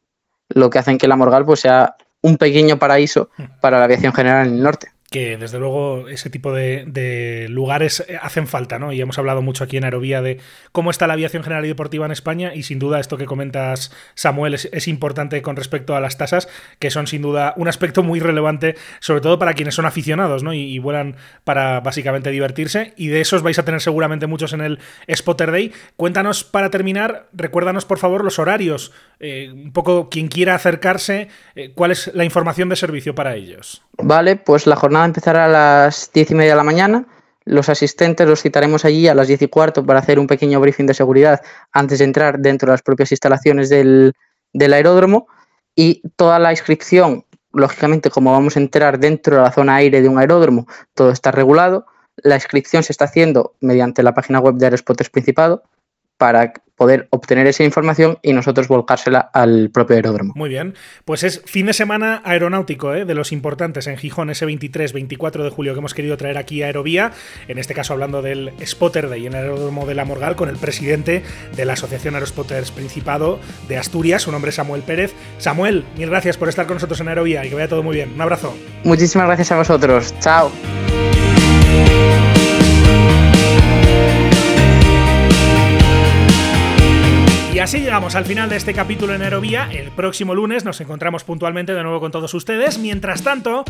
lo que hacen que la Morgal pues, sea un pequeño paraíso para la aviación general en el norte que desde luego ese tipo de, lugares hacen falta, ¿no? Y hemos hablado mucho aquí en Aerovía de cómo está la aviación general y deportiva en España y sin duda esto que comentas, Samuel, es, importante con respecto a las tasas, que son sin duda un aspecto muy relevante, sobre todo para quienes son aficionados, ¿no? Y, y vuelan para básicamente divertirse y de esos vais a tener seguramente muchos en el Spotter Day. Cuéntanos para terminar, recuérdanos por favor los horarios, eh, un poco quien quiera acercarse, eh, cuál es la información de servicio para ellos. Vale, pues la jornada empezará a las diez y media de la mañana. Los asistentes los citaremos allí a las diez y cuarto para hacer un pequeño briefing de seguridad antes de entrar dentro de las propias instalaciones del, del aeródromo. Y toda la inscripción, lógicamente, como vamos a entrar dentro de la zona aire de un aeródromo, todo está regulado. La inscripción se está haciendo mediante la página web de Aerosportes Principado para poder obtener esa información y nosotros volcársela al propio aeródromo. Muy bien, pues es fin de semana aeronáutico ¿eh? de los importantes en Gijón, ese 23-24 de julio que hemos querido traer aquí a Aerovía, en este caso hablando del Spotter Day en el aeródromo de la Morgal con el presidente de la Asociación Aerospotters Principado de Asturias, su nombre es Samuel Pérez. Samuel, mil gracias por estar con nosotros en Aerovía y que vaya todo muy bien. Un abrazo. Muchísimas gracias a vosotros. Chao. Y así llegamos al final de este capítulo en Aerovía. El próximo lunes nos encontramos puntualmente de nuevo con todos ustedes. Mientras tanto,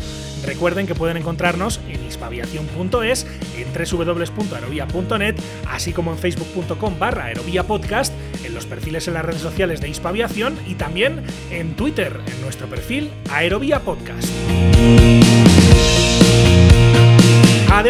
recuerden que pueden encontrarnos en hispaviación.es, en www.aerovía.net, así como en facebook.com barra aerovía podcast, en los perfiles en las redes sociales de Hispaviación y también en Twitter, en nuestro perfil Aerovía Podcast.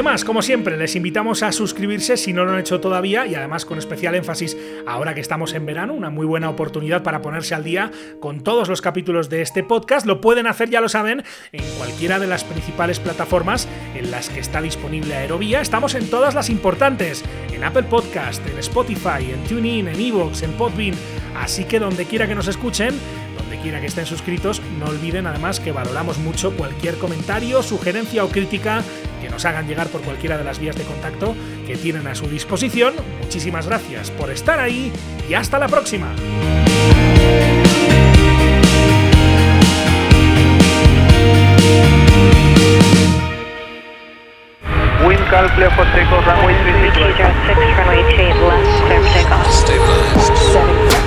Más, como siempre, les invitamos a suscribirse si no lo han hecho todavía y además con especial énfasis ahora que estamos en verano, una muy buena oportunidad para ponerse al día con todos los capítulos de este podcast. Lo pueden hacer, ya lo saben, en cualquiera de las principales plataformas en las que está disponible Aerovía. Estamos en todas las importantes, en Apple Podcast, en Spotify, en TuneIn, en Evox, en Podbean, así que donde quiera que nos escuchen, donde quiera que estén suscritos, no olviden además que valoramos mucho cualquier comentario, sugerencia o crítica que nos hagan llegar por cualquiera de las vías de contacto que tienen a su disposición. Muchísimas gracias por estar ahí y hasta la próxima. Wind clear for takeoff, runway 36,